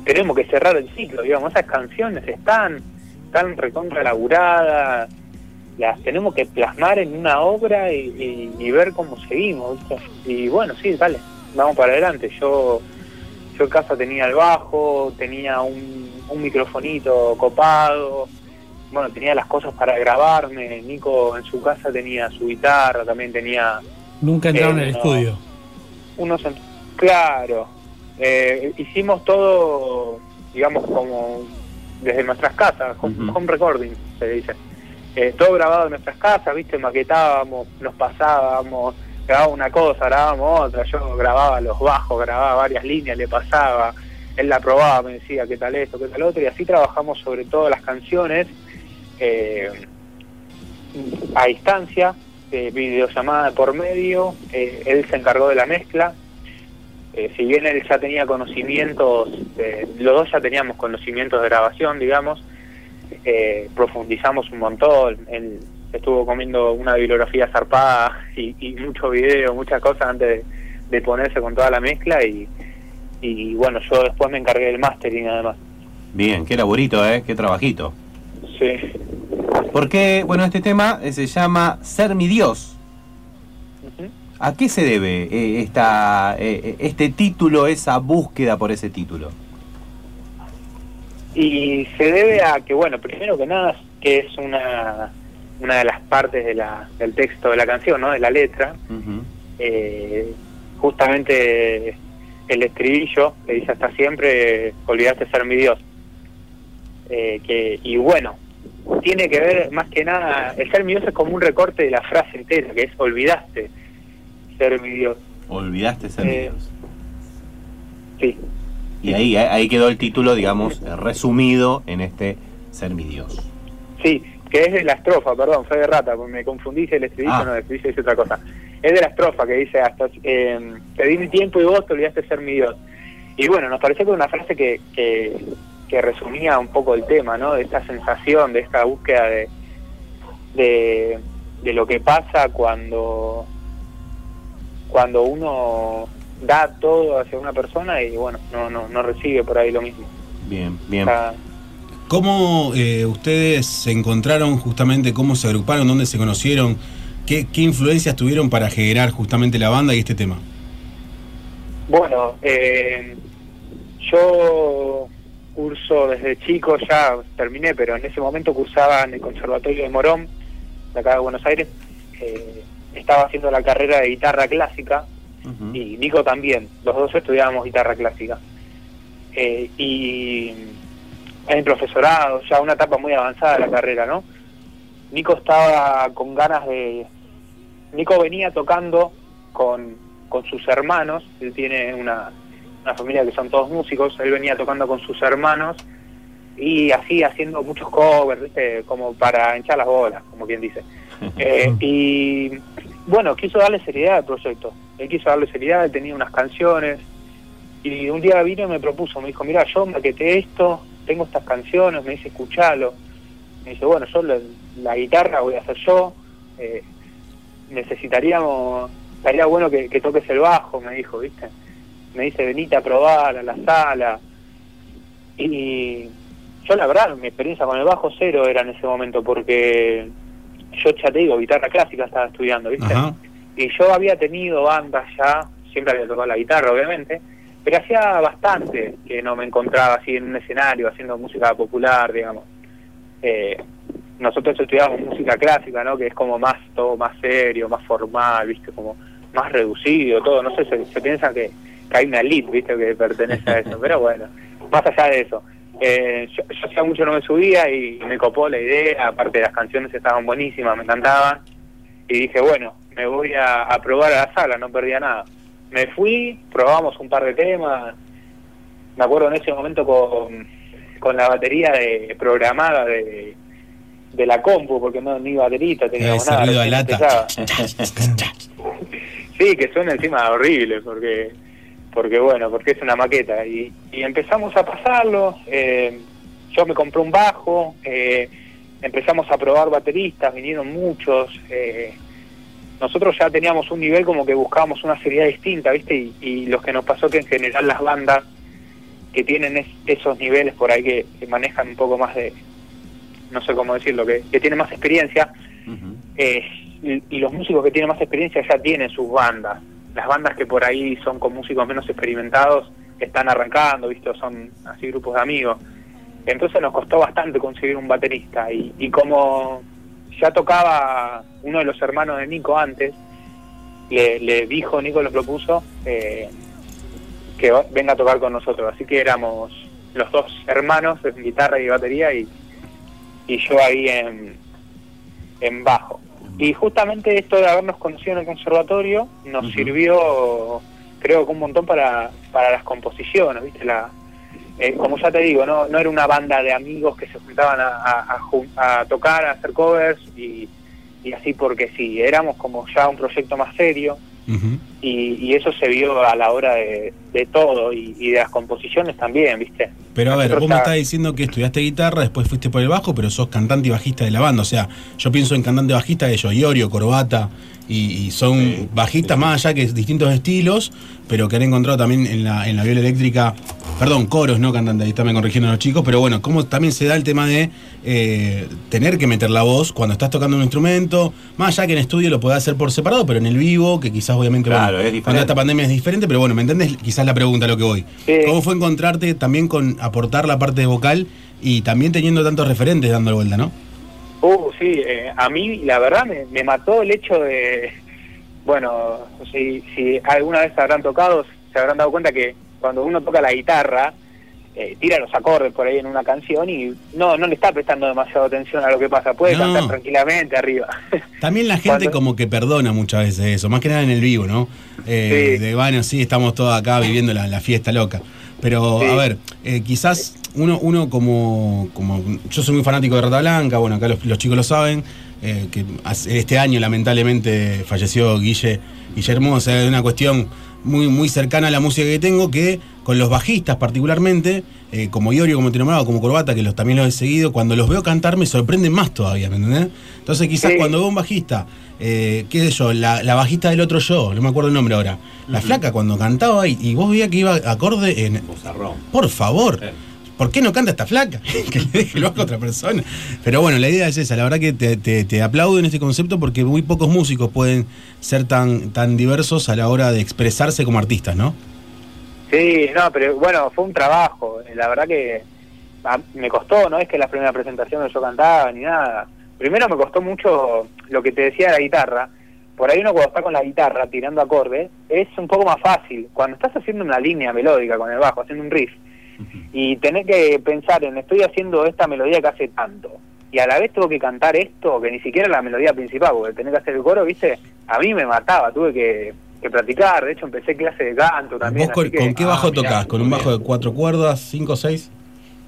tenemos que cerrar el ciclo, digamos, esas canciones están tan recontra laburadas, las tenemos que plasmar en una obra y, ver cómo seguimos. Y bueno, sí, dale, vamos para adelante. Yo yo en casa tenía el bajo, tenía un, un microfonito copado, bueno, tenía las cosas para grabarme, Nico en su casa tenía su guitarra, también tenía Nunca entraron Eh, en el estudio. unos... en- Claro, eh, hicimos todo, digamos, como desde nuestras casas, home, home recording, se dice. Eh, todo grabado en nuestras casas, viste, maquetábamos, nos pasábamos, grababa una cosa, grabábamos otra, yo grababa los bajos, grababa varias líneas, le pasaba, él la probaba, me decía qué tal esto, qué tal otro, y así trabajamos sobre todas las canciones eh, a distancia, eh, videollamada por medio, eh, él se encargó de la mezcla, eh, si bien él ya tenía conocimientos, eh, los dos ya teníamos conocimientos de grabación, digamos, profundizamos un montón, él estuvo comiendo una bibliografía zarpada y, y mucho video, muchas cosas antes de, ponerse con toda la mezcla y, y bueno, yo después me encargué del mastering además. Bien, qué laburito, ¿eh? Qué trabajito. Sí. Porque, bueno, este tema eh, se llama Ser mi Dios. ¿A qué se debe eh, esta, eh, este título, esa búsqueda por ese título? Y se debe a que, bueno, primero que nada, que es una, una de las partes de la, del texto de la canción, ¿no? De la letra. Eh, justamente el estribillo que dice hasta siempre, olvidaste ser mi Dios. Eh, que, y bueno, tiene que ver más que nada, el ser mi Dios es como un recorte de la frase entera, que es olvidaste ser mi Dios. Olvidaste ser mi Eh, Dios. Sí. Y ahí, ahí quedó el título, digamos, eh, resumido en este Ser mi Dios. Sí, que es de la estrofa, perdón, fue de rata, porque me confundí si el estribillo Ah. no, el estribillo dice otra cosa. Es de la estrofa que dice hasta eh, te di mi tiempo y vos te olvidaste ser mi Dios. Y bueno, nos pareció que era una frase que, que, que resumía un poco el tema, ¿no? De esta sensación, de esta búsqueda de, de, de lo que pasa cuando, cuando uno da todo hacia una persona y bueno, no, no, no recibe por ahí lo mismo. Bien, bien. ¿Cómo eh, ustedes se encontraron justamente, cómo se agruparon, dónde se conocieron? ¿Qué, ¿Qué influencias tuvieron para generar justamente la banda y este tema? Bueno, eh, yo curso desde chico, ya terminé, pero en ese momento cursaba en el Conservatorio de Morón, de acá de Buenos Aires. Eh, estaba haciendo la carrera de guitarra clásica y Nico también, los dos estudiábamos guitarra clásica. Eh, y en profesorado, ya una etapa muy avanzada de la carrera, ¿no? Nico estaba con ganas de... Nico venía tocando con, con sus hermanos, él tiene una, una familia que son todos músicos, él venía tocando con sus hermanos y así haciendo muchos covers, ¿viste? como para hinchar las bolas, como quien dice. Eh, y bueno, quiso darle seriedad al proyecto, él quiso darle seriedad, él tenía unas canciones y un día vino y me propuso, me dijo, mira, yo maqueté esto, tengo estas canciones, me dice, escuchalo. Me dice, bueno, yo la, la guitarra voy a hacer yo, eh, necesitaríamos, estaría bueno que, que toques el bajo, me dijo, ¿viste? Me dice, venite a probar a la sala. Y yo la verdad, mi experiencia con el bajo cero era en ese momento, porque yo ya te digo, guitarra clásica estaba estudiando, ¿viste? Ajá. Y yo había tenido bandas ya, siempre había tocado la guitarra, obviamente, pero hacía bastante que no me encontraba así en un escenario haciendo música popular, digamos. Eh, nosotros estudiamos música clásica, ¿no? Que es como más, todo más serio, más formal, ¿viste? Como más reducido, todo. No sé, se, se piensa que, que hay una elite, ¿viste? Que pertenece a eso, pero bueno, más allá de eso. Eh, yo, yo hacía mucho no me subía y me copó la idea, aparte las canciones estaban buenísimas, me encantaban. Y dije, bueno, me voy a, a probar a la sala, no perdía nada. Me fui, probamos un par de temas. Me acuerdo en ese momento con, con la batería de, programada de, de la compu, porque no ni baterita teníamos nada. ruido recién lata. Sí, que suena encima horrible, porque, porque bueno, porque es una maqueta. Y, y empezamos a pasarlo, eh, yo me compré un bajo, eh, empezamos a probar bateristas, vinieron muchos. eh, nosotros ya teníamos un nivel como que buscábamos una seriedad distinta, ¿viste? Y, y lo que nos pasó que en general las bandas que tienen es- esos niveles por ahí que, que manejan un poco más de, no sé cómo decirlo, que, que tienen más experiencia, eh, y, y los músicos que tienen más experiencia ya tienen sus bandas. Las bandas que por ahí son con músicos menos experimentados están arrancando, ¿viste? Son así grupos de amigos. Entonces nos costó bastante conseguir un baterista y, como ya tocaba uno de los hermanos de Nico antes, le, le dijo, Nico lo propuso, eh, que venga a tocar con nosotros. Así que éramos los dos hermanos en guitarra y batería y, y yo ahí en, en bajo. Y justamente esto de habernos conocido en el conservatorio nos sirvió, creo que un montón para, para las composiciones, ¿viste? La, eh, como ya te digo, no, no era una banda de amigos que se juntaban a, a- a a tocar, a hacer covers y, y así porque sí, éramos como ya un proyecto más serio y, y eso se vio a la hora de, de todo y, y de las composiciones también, ¿viste? Pero a ver, Nosotros vos me estás diciendo que estudiaste guitarra, después fuiste por el bajo, pero sos cantante y bajista de la banda. O sea, yo pienso en cantante bajista de ellos, Iorio, Corbata, y, y son bajistas más allá que distintos estilos, pero que han encontrado también en la, en la viola eléctrica, perdón, coros, no cantante, ahí están corrigiendo los chicos, pero bueno, cómo también se da el tema de eh, tener que meter la voz cuando estás tocando un instrumento, más allá que en estudio lo podés hacer por separado, pero en el vivo, que quizás obviamente Claro, bueno, es diferente. con esta pandemia es diferente, pero bueno, ¿me entendés? Quizás la pregunta a lo que voy. ¿Cómo fue encontrarte también con aportar la parte de vocal y también teniendo tantos referentes dando vuelta, no? Uh, sí, eh, a mí la verdad me, me mató el hecho de, bueno, si, si alguna vez habrán tocado, se habrán dado cuenta que cuando uno toca la guitarra, eh, tira los acordes por ahí en una canción y no no le está prestando demasiada atención a lo que pasa, puede No. cantar tranquilamente arriba. También la gente como que perdona muchas veces eso, más que nada en el vivo, ¿no? Eh, De bueno, sí, estamos todos acá viviendo la, la fiesta loca. Pero, a ver, eh, quizás uno, uno como, como. Yo soy muy fanático de Rata Blanca, bueno, acá los, los chicos lo saben, eh, que hace- este año lamentablemente falleció Guille Guillermo, o sea, es una cuestión muy, muy cercana a la música que tengo, que con los bajistas particularmente, eh, como Iorio, como te nombraba, como Corbata, que los, también los he seguido, cuando los veo cantar me sorprenden más todavía, ¿me entendés? Entonces quizás cuando veo un bajista, eh, qué sé yo, la, la bajista del otro yo, no me acuerdo el nombre ahora, la flaca cuando cantaba y, y vos veías que iba acorde en... Por favor. ¿Por qué no canta esta flaca? que le deje el bajo a otra persona. Pero bueno, la idea es esa. La verdad que te, aplaudo en este concepto porque muy pocos músicos pueden ser tan, tan diversos a la hora de expresarse como artistas, ¿no? Sí, no, pero bueno, fue un trabajo. La verdad que a- me costó, no es que la primera presentación yo cantaba ni nada. Primero me costó mucho lo que te decía de la guitarra. Por ahí uno cuando está con la guitarra tirando acordes es un poco más fácil. Cuando estás haciendo una línea melódica con el bajo, haciendo un riff, y tenés que pensar en estoy haciendo esta melodía que hace tanto, y a la vez tengo que cantar esto, que ni siquiera es la melodía principal, porque tenés que hacer el coro, ¿viste? A mí me mataba, tuve que, que practicar. De hecho, empecé clase de canto también. ¿Vos con, así que- con qué bajo Ah, tocás? ¿Con un bajo de cuatro cuerdas, cinco o seis?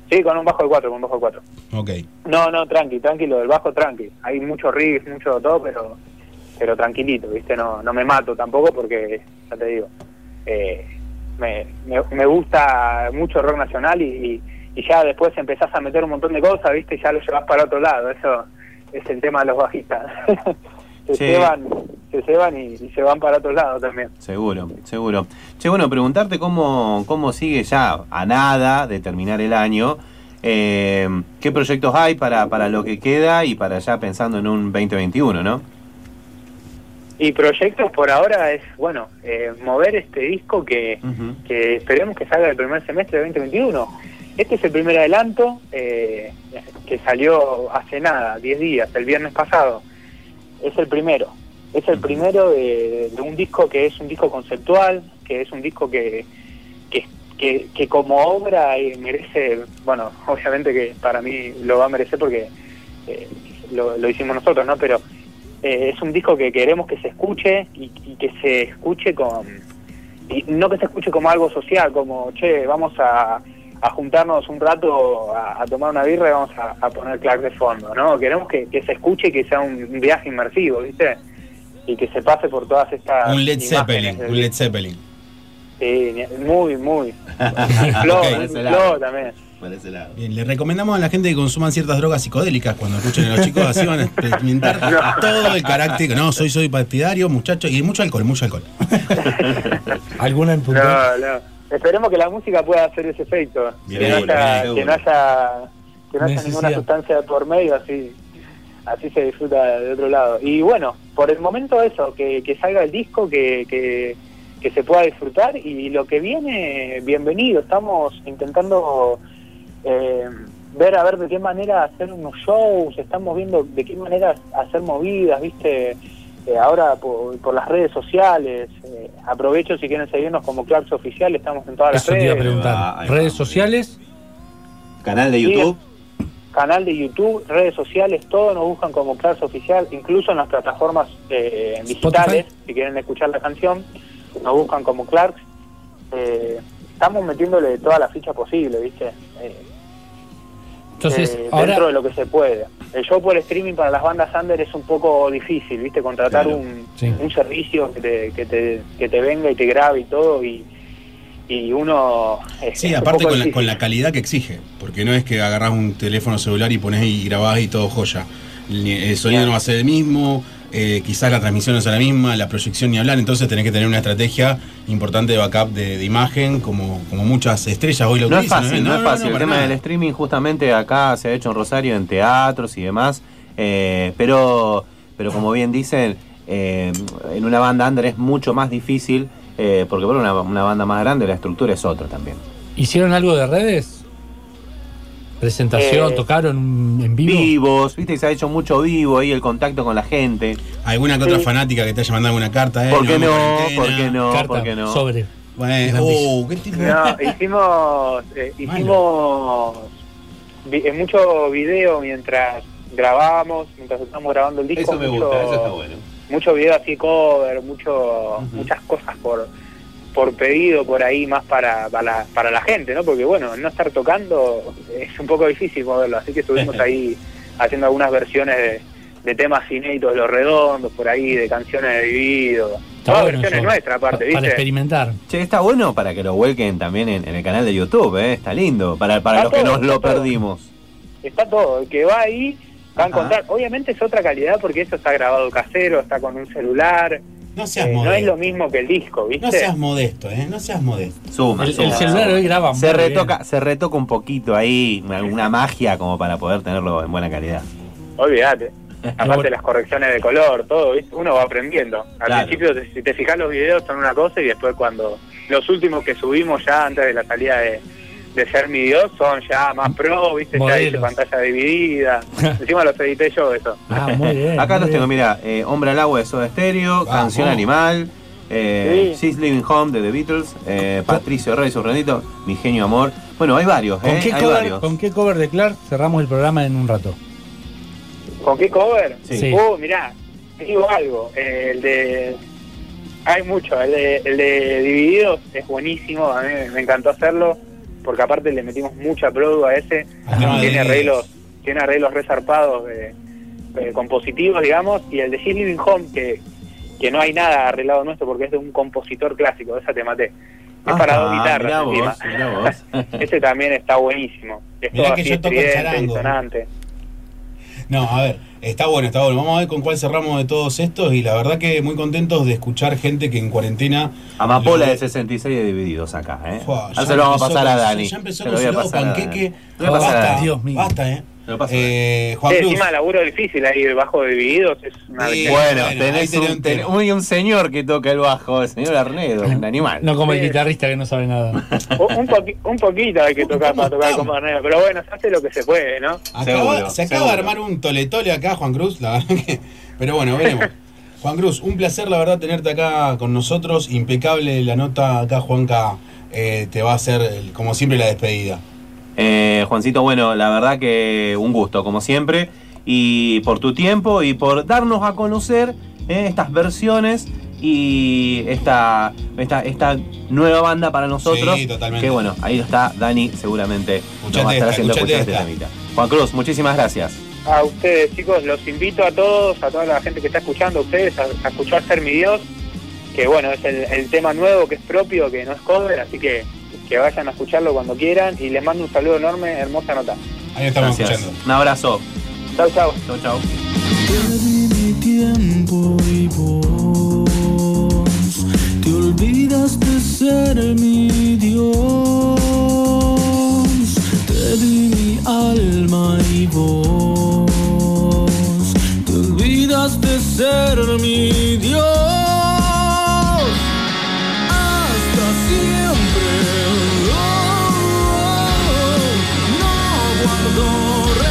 Sí, con un bajo de cuatro, con un bajo de cuatro. Ok. No, no, tranqui, tranquilo, del bajo tranqui. Hay mucho riff, mucho todo, pero pero tranquilito, ¿viste? No no me mato tampoco porque, ya te digo, eh, me, me, me gusta mucho rock nacional y, y, y ya después empezás a meter un montón de cosas, ¿viste? Y ya lo llevas para otro lado. Eso es el tema de los bajistas. se Sí. llevan, se llevan y, y se van para otro lado también. Seguro, seguro. Che, bueno, preguntarte cómo, cómo sigue ya a nada de terminar el año. eh, ¿Qué proyectos hay para, para lo que queda y para ya pensando en un 2021, no? Y proyectos por ahora es, bueno, eh, mover este disco que, que esperemos que salga el primer semestre de 2021. Este es el primer adelanto eh, que salió hace nada, 10 días, el viernes pasado. Es el primero. Es el primero de, de un disco que es un disco conceptual, que es un disco que, que, que, que como obra eh, merece, bueno, obviamente que para mí lo va a merecer porque eh, lo, lo hicimos nosotros, ¿no? Pero eh, es un disco que queremos que se escuche y, y que se escuche con y no que se escuche como algo social como che vamos a, a juntarnos un rato a, a tomar una birra y vamos a, a poner Clark de fondo no queremos que, que se escuche y que sea un, un viaje inmersivo viste y que se pase por todas estas Un Led Zeppelin, un Led Zeppelin. Sí, muy, muy. Flow, Ok. flow también. Bien, le recomendamos a la gente que consuman ciertas drogas psicodélicas cuando escuchen a los chicos, así van a experimentar todo el carácter. No, soy soy partidario, muchachos, y mucho alcohol, mucho alcohol. ¿Alguna en punto? No, no. Esperemos que la música pueda hacer ese efecto. Bien, que, no seguro, haya, bien, que no haya, que no haya ninguna sustancia de por medio, así, así se disfruta de otro lado. Y bueno, por el momento eso, que, que salga el disco, que, que, que se pueda disfrutar y lo que viene, bienvenido. Estamos intentando eh, ver a ver de qué manera hacer unos shows, estamos viendo de qué manera hacer movidas, viste, Eh, ahora por, por las redes sociales. eh, aprovecho si quieren seguirnos como Clarks Oficial, estamos en todas las Eso te iba a redes. ¿Redes sociales? Canal de Sí, YouTube. Canal de YouTube, redes sociales, todo nos buscan como Clarks Oficial, incluso en las plataformas eh, digitales, si quieren escuchar la canción, nos buscan como Clarks. Eh, estamos metiéndole toda la ficha posible, ¿viste? Eh, Entonces, eh, ahora- dentro de lo que se puede. El show por streaming para las bandas under es un poco difícil, ¿viste? Contratar Claro. un, Sí. un servicio que te, que, te, que te venga y te grabe y todo, y, y uno... es- Sí, es aparte con la, con la calidad que exige, porque no es que agarrás un teléfono celular y pones y grabás y todo joya. El, el sonido no va a ser el mismo, eh, quizás la transmisión no es la misma, la proyección ni hablar, entonces tenés que tener una estrategia importante de backup de, de imagen, como, como muchas estrellas hoy lo No es utilizan. fácil, no, es fácil. el tema nada. del streaming justamente acá se ha hecho en Rosario en teatros y demás. eh, pero, pero como bien dicen, eh, en una banda under es mucho más difícil eh, porque por una, una banda más grande la estructura es otra también. ¿Hicieron algo de redes? ¿Presentación? Eh, ¿Tocaron en vivo? Vivos, viste que se ha hecho mucho vivo ahí el contacto con la gente. ¿Alguna que otra Sí. fanática que te haya mandado alguna carta? Eh? ¿Por qué no? ¿Por qué no? Carta, ¿Por qué no? sobre. Bueno, oh, qué tipo No, hicimos, eh, hicimos vi- eh, mucho video mientras grabábamos, mientras estábamos grabando el disco. Eso me mucho, gusta, eso está bueno. Mucho video así cover, mucho, muchas cosas por por pedido por ahí más para, para, la, para la gente, ¿no? Porque bueno, no estar tocando es un poco difícil moverlo, así que estuvimos ahí haciendo algunas versiones de, de temas inéditos de Los Redondos, por ahí, de canciones de Dividido. Está Todas bueno versiones eso. nuestras aparte, Pa- ¿viste? Para experimentar. Che, está bueno para que lo vuelquen también en, en el canal de YouTube, ¿eh? Está lindo. Para, para Está los que nos lo todo. perdimos. está todo, el que va ahí va a Ajá. encontrar, obviamente es otra calidad porque eso está grabado casero, está con un celular, No seas eh, no modesto. es lo mismo que el disco, ¿viste? No seas modesto, ¿eh? No seas modesto. Suma, El, el suma, celular suma. hoy graba Se muy retoca, se retoca un poquito ahí, alguna magia como para poder tenerlo en buena calidad. Olvídate. Aparte las correcciones de color, todo, ¿viste? uno va aprendiendo. Al Claro. principio, te- si te fijas los videos son una cosa y después cuando los últimos que subimos ya antes de la salida de, de ser mi Dios son ya más pro, ¿viste? Ya dice Modelos. pantalla dividida. Encima los edité yo eso. Ah, muy bien. Acá muy los bien. tengo, mira, eh, Hombre al agua de Soda Stereo. Canción Animal, eh, Sí. She's Living Home de The Beatles, eh, Patricio Rey, su rendito, Mi Genio Amor. Bueno, hay varios, ¿Con, ¿eh? qué hay cover, varios. ¿Con qué cover de Clark cerramos el programa en un rato? ¿Con qué cover? Sí. Sí. Uh, mirá, te digo algo. eh, el de. Hay mucho. El de, el de Divididos es buenísimo. A mí me encantó hacerlo. Porque aparte le metimos mucha produ a ese. De tiene arreglos tiene arreglos resarpados de, de compositivos, digamos. Y el de She's Living Home, que, que no hay nada arreglado nuestro porque es de un compositor clásico. Esa te maté. Es para dos Ajá, guitarras. mirá encima. vos, mirá vos. ese también está buenísimo. Es Mirá todo así estridente, disonante. No, a ver, está bueno, está bueno. Vamos a ver con cuál cerramos de todos estos y la verdad que muy contentos de escuchar gente que en cuarentena... Amapola lo- de 66 de divididos acá, ¿eh? Ya se lo vamos a pasar a Dani. Ya empezó Se con su lado panqueque. Basta. Dios mío. Basta, ¿eh? Lo paso. Eh, Juan Sí, Cruz. encima laburo difícil ahí bajo de divididos es una Sí. Bueno, Bueno, tenés un, un ten- uy, un señor que toca el bajo, el señor Arnedo, un animal. No como el guitarrista que no sabe nada. Un, un poqui- un poquito hay que tocar para tocar con Barnero, pero bueno, se hace lo que se puede, ¿no? Acaba- Seguro, se acaba de armar un toletole acá, Juan Cruz, la verdad que. Pero bueno, veremos. Juan Cruz, un placer, la verdad, tenerte acá con nosotros. Impecable la nota acá, Juanca. eh, te va a hacer, el- como siempre, la despedida. Eh, Juancito, bueno, la verdad que un gusto, como siempre, y por tu tiempo y por darnos a conocer eh, estas versiones y esta, esta, esta nueva banda para nosotros. Sí, totalmente. Que bueno, ahí está Dani, seguramente nos va a estar esta, haciendo escuchate escuchar este esta. temita. Juan Cruz, muchísimas gracias. a ustedes, chicos, los invito a todos, a toda la gente que está escuchando, a ustedes, a, a escuchar Ser mi Dios, que bueno, es el, el tema nuevo que es propio, que no es cover, así que que vayan a escucharlo cuando quieran y les mando un saludo enorme, hermosa nota. Ahí estamos Gracias. escuchando. Un abrazo. Chau, chau. Chau, chau. Te di mi tiempo y vos te olvidas de ser mi Dios. Te di mi alma y vos te olvidas de ser mi Dios. Guardo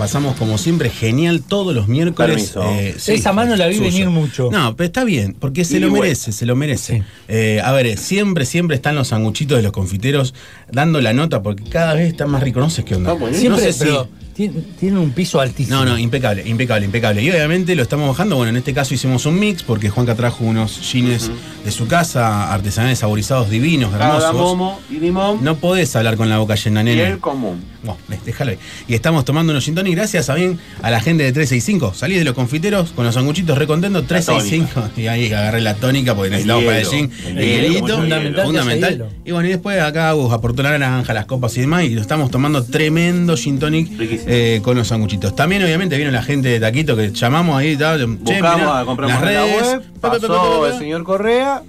pasamos como siempre genial todos los miércoles. Eh. Esa mano la vi suyo. venir mucho. No, pero está bien, porque se Y lo bueno. merece, se lo merece. Eh, a ver, siempre, siempre están los sanguchitos de los confiteros dando la nota, porque cada vez están más ricos. No sé qué onda. Siempre, no sé si- pero tiene, tiene un piso altísimo. No, no, impecable, impecable, impecable. Y obviamente lo estamos bajando. Bueno, en este caso hicimos un mix porque Juanca trajo unos jeans de su casa, artesanales saborizados divinos, hermosos. Cardamomo y limón. No podés hablar con la boca llena, Y nene. el común. No, déjalo ahí. Y estamos tomando unos gin tonic gracias a, bien, a la gente de 365. Salí de los confiteros con los sanguchitos recontentos 365. Y ahí agarré la tónica porque necesitamos para el gin. el hielito, fundamental. Y bueno, y después acá Agus aportó la naranja, las copas y demás. Y lo estamos tomando tremendo gin tonic eh, con los sanguchitos. También, obviamente, vino la gente de Taquito que llamamos ahí. tal, che, Buscamos mirá, a comprar las la redes. web. Pasó el señor Correa.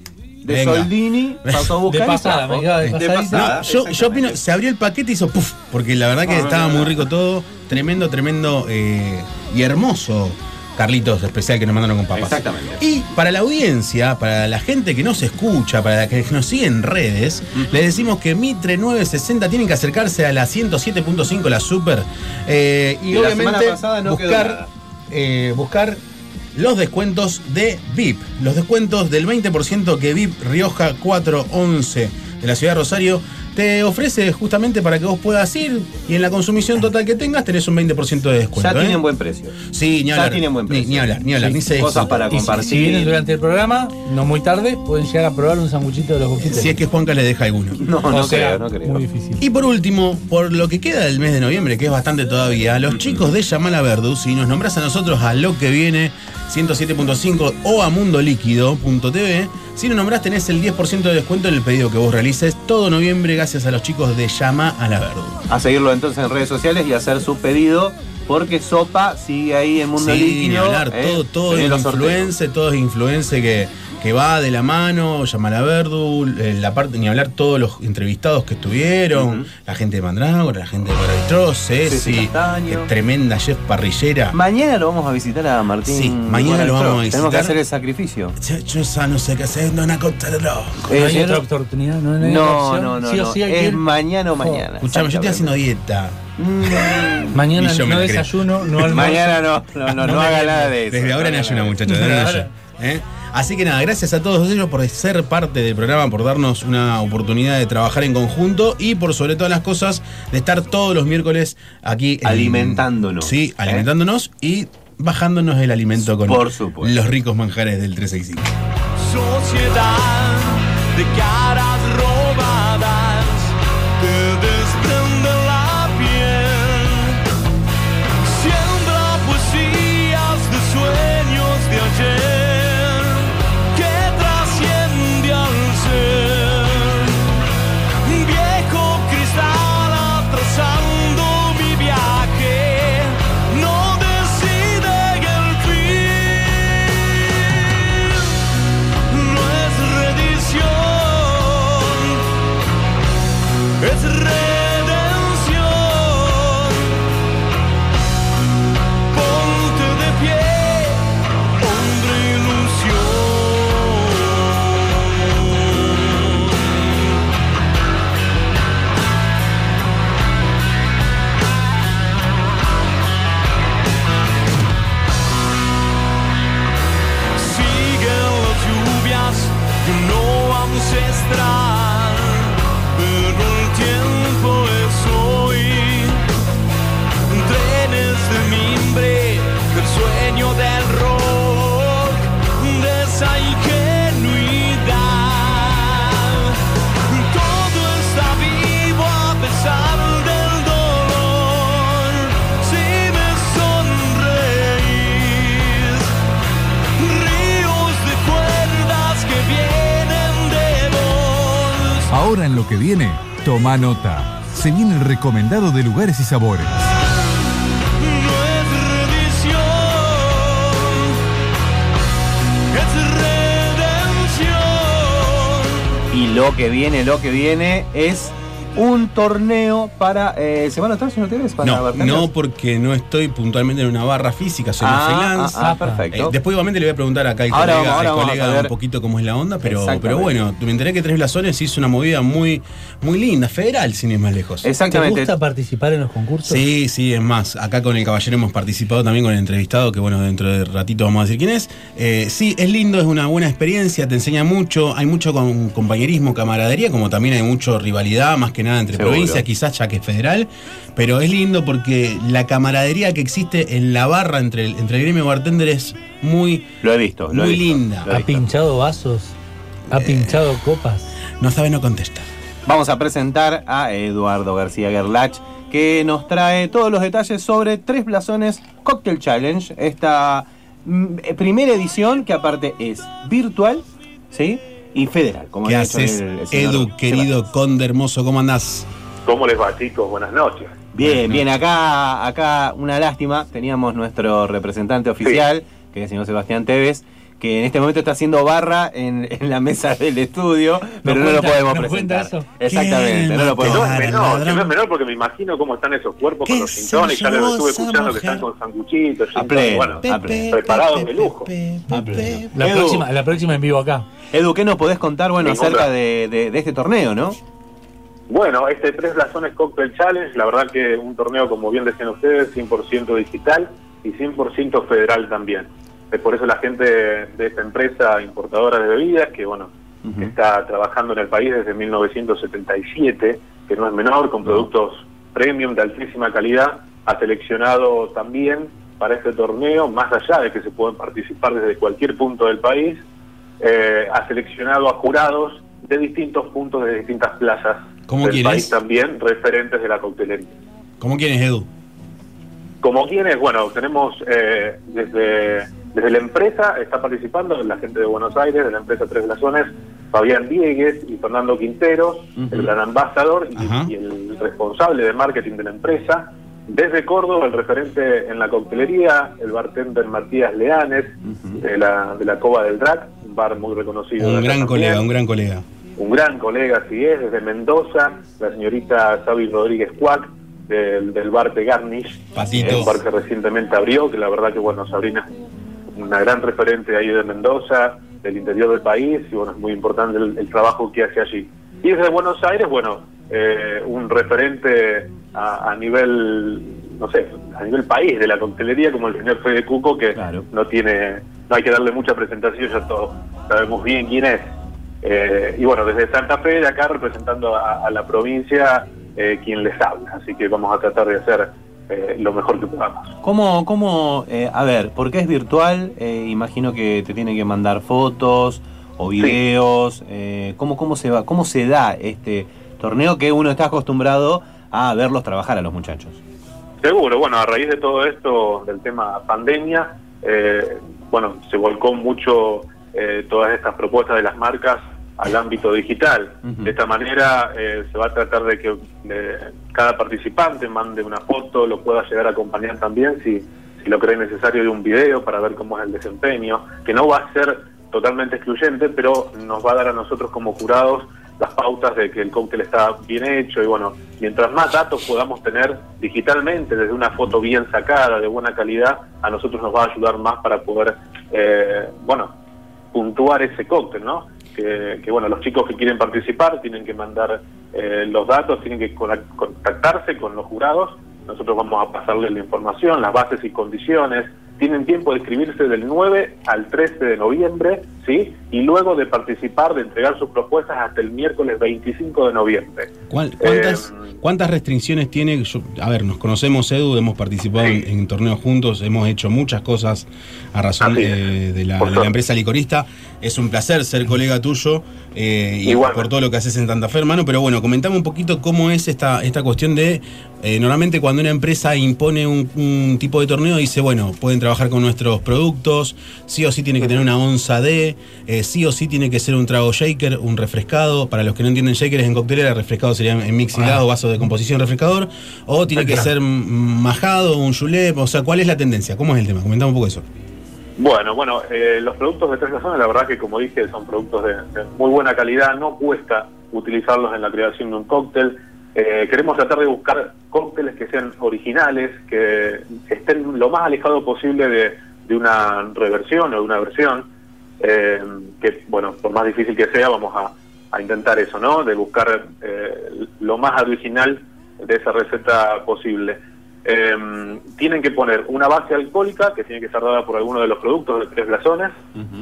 De Venga. Soldini. Pasó a buscar. De pasada, me de. No, yo, yo opino, se abrió el paquete y hizo puff, porque la verdad que no, estaba muy rico todo, tremendo, tremendo eh, y hermoso. Carlitos especial que nos mandaron con papas. Exactamente. Y para la audiencia, para la gente que nos escucha, para la que nos sigue en redes, les decimos que Mitre 960 tienen que acercarse a la 107.5, la Super, eh, y Y la obviamente semana pasada no quedó buscar, nada. eh, buscar los descuentos de VIP. Los descuentos del 20% que VIP Rioja 411 de la ciudad de Rosario te ofrece justamente para que vos puedas ir y en la consumición total que tengas tenés un 20% de descuento. Ya ¿eh? tienen buen precio. Sí, ni Ya hablar. tienen buen Ni, precio. ni hablar, ni hablar, Sí, ni se cosas para si- compartir. Si, vienen durante el programa, no muy tarde, pueden llegar a probar un sanguchito de los confiteros. Si es que Juanca le deja alguno. No, O no sea, creo, no creo. Muy difícil. Y por último, por lo que queda del mes de noviembre, que es bastante todavía, los chicos de Yamala Verdus, si nos nombras a nosotros a lo que viene 107.5 o a mundoliquido.tv, si nos nombrás tenés el 10% de descuento en el pedido que vos realices todo noviembre gracias a los chicos de Llama a la Verdú. A seguirlo entonces en redes sociales y hacer su pedido porque Sopa sigue ahí en Mundo Sí, Líquido. hablar, ¿eh? todo, todo es influencer, todo es influencer que, que va de la mano, Yamala Verdu, eh, la parte, ni hablar todos los entrevistados que estuvieron, la gente de Mandrágora, la gente de Paravitros, Ceci que tremenda chef parrillera. Mañana lo vamos a visitar a Martín. Sí, mañana lo vamos a visitar. Tenemos que hacer el sacrificio. Yo, yo ya no sé qué hacer, no de loco. Eh, No hay otra oportunidad, no, no hay No, no, no, Sí o no. sí que es ir. mañana o mañana. Escuchame, yo estoy haciendo dieta. Mm. Mañana no desayuno, no almuerzo. Mañana no, no, no, no, haga nada de eso. Desde ahora no ayuna, muchachos. desde ahora ¿eh? Así que nada, gracias a todos ellos por ser parte del programa, por darnos una oportunidad de trabajar en conjunto y por sobre todas las cosas de estar todos los miércoles aquí en- Alimentándonos. Sí, alimentándonos y bajándonos el alimento con Por supuesto. los ricos manjares del 365. Sociedad de caras robadas toma nota. Se viene el recomendado de lugares y sabores. No es redición, es redención. Y lo que viene, lo que viene es un torneo para. Eh, ¿Se van a estar, señor Tevez? Para No, no porque no estoy puntualmente en una barra física, soy Ah, un freelance. ah, ah, perfecto. Eh, después igualmente le voy a preguntar acá al Ahora colega, vamos- ahora al colega un poquito cómo es la onda, pero, pero bueno, me enteré que Tres Blasones hizo una movida muy, muy linda, federal, sin ir más lejos. ¿Te Exactamente. gusta participar en los concursos? Sí, sí, es más, acá con el caballero hemos participado también con el entrevistado, que bueno, dentro de ratito vamos a decir quién es. Eh, sí, es lindo, es una buena experiencia, te enseña mucho, hay mucho con- compañerismo, camaradería, como también hay mucho rivalidad, más que nada entre Seguro. provincias, quizás ya que es federal, pero es lindo porque la camaradería que existe en la barra entre el, entre el gremio bartender es muy, Lo he visto. Lo he muy visto, linda. lo he ¿Ha pinchado vasos? ¿Ha pinchado copas? No sabe, no contesta. Vamos a presentar a Eduardo García Gerlach, que nos trae todos los detalles sobre Tres Blasones Cocktail Challenge, esta mm, eh, primera edición que aparte es virtual, ¿sí? Y federal, como ¿Qué haces, el- el señor Edu, querido conde hermoso? ¿Cómo andás? ¿Cómo les va, chicos? Buenas noches. Bien, bien, acá, acá una lástima, teníamos nuestro representante oficial, que es el señor Sebastián Tevez, que en este momento está haciendo barra en, en la mesa del estudio, pero no, lo cuenta- podemos ¿nos cuenta presentar. eso? Exactamente, ¿Quién no lo podemos No Claro, es menor, ladrón. que no es menor porque me imagino cómo están esos cuerpos ¿Qué con los cintones, ya los llevó estuve escuchando que están con sanguchitos, pleno, bueno, preparados de lujo. La Edu, próxima, la próxima en vivo acá. Edu, ¿qué nos podés contar bueno, acerca de, de- de este torneo, no? Bueno, este Tres Blasones Cocktail Challenge, la verdad que un torneo, como bien decían ustedes, 100% digital y 100% federal también. Es por eso la gente de esta empresa importadora de bebidas, que bueno, está trabajando en el país desde 1977, que no es menor, con productos premium de altísima calidad, ha seleccionado también para este torneo, más allá de que se pueden participar desde cualquier punto del país, eh, ha seleccionado a jurados de distintos puntos, de distintas plazas ¿Cómo del quiénes? país también, referentes de la coctelería. ¿Cómo quién es Edu? Como quienes, bueno, tenemos eh, desde, desde la empresa, está participando la gente de Buenos Aires, de la empresa Tres Blasones, Fabián Diegues y Fernando Quinteros, el gran ambasador y, el responsable de marketing de la empresa. Desde Córdoba, el referente en la coctelería, el bartender Matías Leanes, de, la, de la Cova del Drac, un bar muy reconocido. Un gran colega, un gran colega. Un gran colega, así es, desde Mendoza, la señorita Sabi Rodríguez Cuac, del, del bar de Garnish, Patito. un bar que recientemente abrió, que la verdad que, bueno, Sabrina una gran referente ahí de Mendoza, del interior del país, y bueno, es muy importante el, el trabajo que hace allí. Y desde Buenos Aires, bueno, eh, un referente a, a nivel, no sé, a nivel país de la coctelería, como el señor Fede Cuco, que no tiene, no hay que darle mucha presentación, ya todos sabemos bien quién es. Eh, y bueno, desde Santa Fe, de acá representando a, a la provincia, eh, quien les habla. Así que vamos a tratar de hacer eh, lo mejor que podamos. ¿Cómo, cómo eh, a ver, porque es virtual, eh, imagino que te tienen que mandar fotos o videos, eh, ¿cómo, cómo, se va, ¿cómo se da este torneo que uno está acostumbrado a verlos trabajar a los muchachos? Seguro, bueno, a raíz de todo esto, del tema pandemia, eh, bueno, se volcó mucho eh, todas estas propuestas de las marcas al ámbito digital. De esta manera eh, se va a tratar de que cada participante mande una foto, lo pueda llegar a acompañar también si, si lo cree necesario de un video para ver cómo es el desempeño, que no va a ser totalmente excluyente, pero nos va a dar a nosotros como jurados las pautas de que el cóctel está bien hecho y bueno, mientras más datos podamos tener digitalmente, desde una foto bien sacada, de buena calidad, a nosotros nos va a ayudar más para poder, eh, bueno, puntuar ese cóctel, ¿no? Que, que, bueno, los chicos que quieren participar tienen que mandar eh, los datos, tienen que con- contactarse con los jurados, nosotros vamos a pasarles la información, las bases y condiciones, tienen tiempo de inscribirse del 9 al 13 de noviembre, ¿sí? Y luego de participar, de entregar sus propuestas hasta el miércoles 25 de noviembre. ¿Cuál- ¿Cuántas, Eh, cuántas restricciones tiene? Yo- a ver, nos conocemos, Edu, hemos participado en, en torneos juntos, hemos hecho muchas cosas a razón eh, de, la, de la empresa licorista. Es un placer ser colega tuyo eh, y por todo lo que haces en Santa Fe, hermano. Pero bueno, comentame un poquito cómo es esta, esta cuestión de. eh, normalmente, cuando una empresa impone un, un tipo de torneo, dice, bueno, pueden trabajar con nuestros productos, sí o sí tiene que tener una onza de, eh, sí o sí tiene que ser un trago shaker, un refrescado. Para los que no entienden shaker es en coctelera, refrescado sería en mixilado, vaso de composición refrescador, o tiene que ser majado, un julep, o sea, ¿cuál es la tendencia? ¿Cómo es el tema? Comentame un poco eso. Bueno, bueno, eh, los productos de Tres Razones, la verdad que como dije, son productos de, muy buena calidad, no cuesta utilizarlos en la creación de un cóctel. Eh, queremos tratar de buscar cócteles que sean originales, que estén lo más alejado posible de, de una reversión o de una versión, eh, que, bueno, por más difícil que sea, vamos a, a intentar eso, ¿no? De buscar eh, lo más original de esa receta posible. Eh, tienen que poner una base alcohólica que tiene que estar dada por alguno de los productos de tres blasones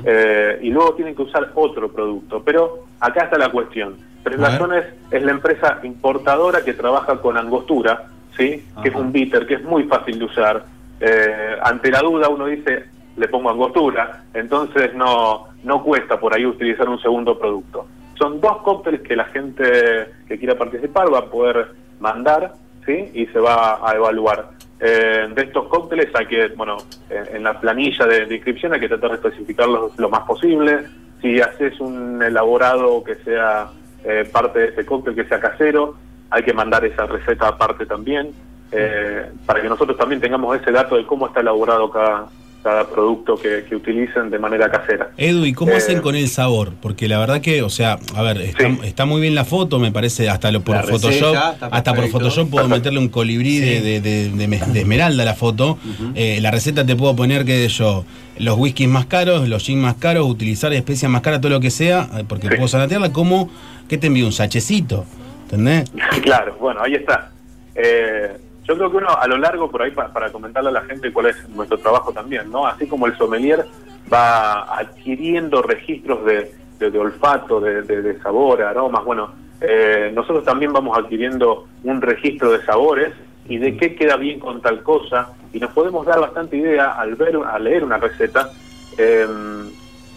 eh, y luego tienen que usar otro producto. Pero acá está la cuestión. Tres blasones es la empresa importadora que trabaja con angostura, ¿sí? que es un bitter que es muy fácil de usar. Eh, ante la duda uno dice, le pongo angostura, entonces no, no cuesta por ahí utilizar un segundo producto. Son dos cócteles que la gente que quiera participar va a poder mandar y se va a evaluar. Eh, de estos cócteles hay que, bueno, en, en la planilla de, de inscripción hay que tratar de especificarlos lo más posible. Si haces un elaborado que sea eh, parte de ese cóctel, que sea casero, hay que mandar esa receta aparte también, eh, para que nosotros también tengamos ese dato de cómo está elaborado cada, cada producto que, que utilicen de manera casera. Edu, ¿y cómo Eh, hacen con el sabor? Porque la verdad que, o sea, a ver, está, está muy bien la foto, me parece, hasta lo por La Photoshop, hasta por. Photoshop puedo meterle un colibrí de, de- de- de me- de esmeralda a la foto. Eh, la receta te puedo poner que yo, los whiskies más caros, los gin más caros, utilizar especias más caras, todo lo que sea, eh, porque puedo sanatearla, como, ¿qué te envío? Un sachecito, ¿entendés? Claro, bueno, ahí está. Eh, yo creo que uno a lo largo, por ahí, pa- para comentarle a la gente cuál es nuestro trabajo también, ¿no? Así como el sommelier va adquiriendo registros de, de- de olfato, de, de- de sabor, aromas, bueno, eh, nosotros también vamos adquiriendo un registro de sabores y de qué queda bien con tal cosa, y nos podemos dar bastante idea al ver, al leer una receta, eh,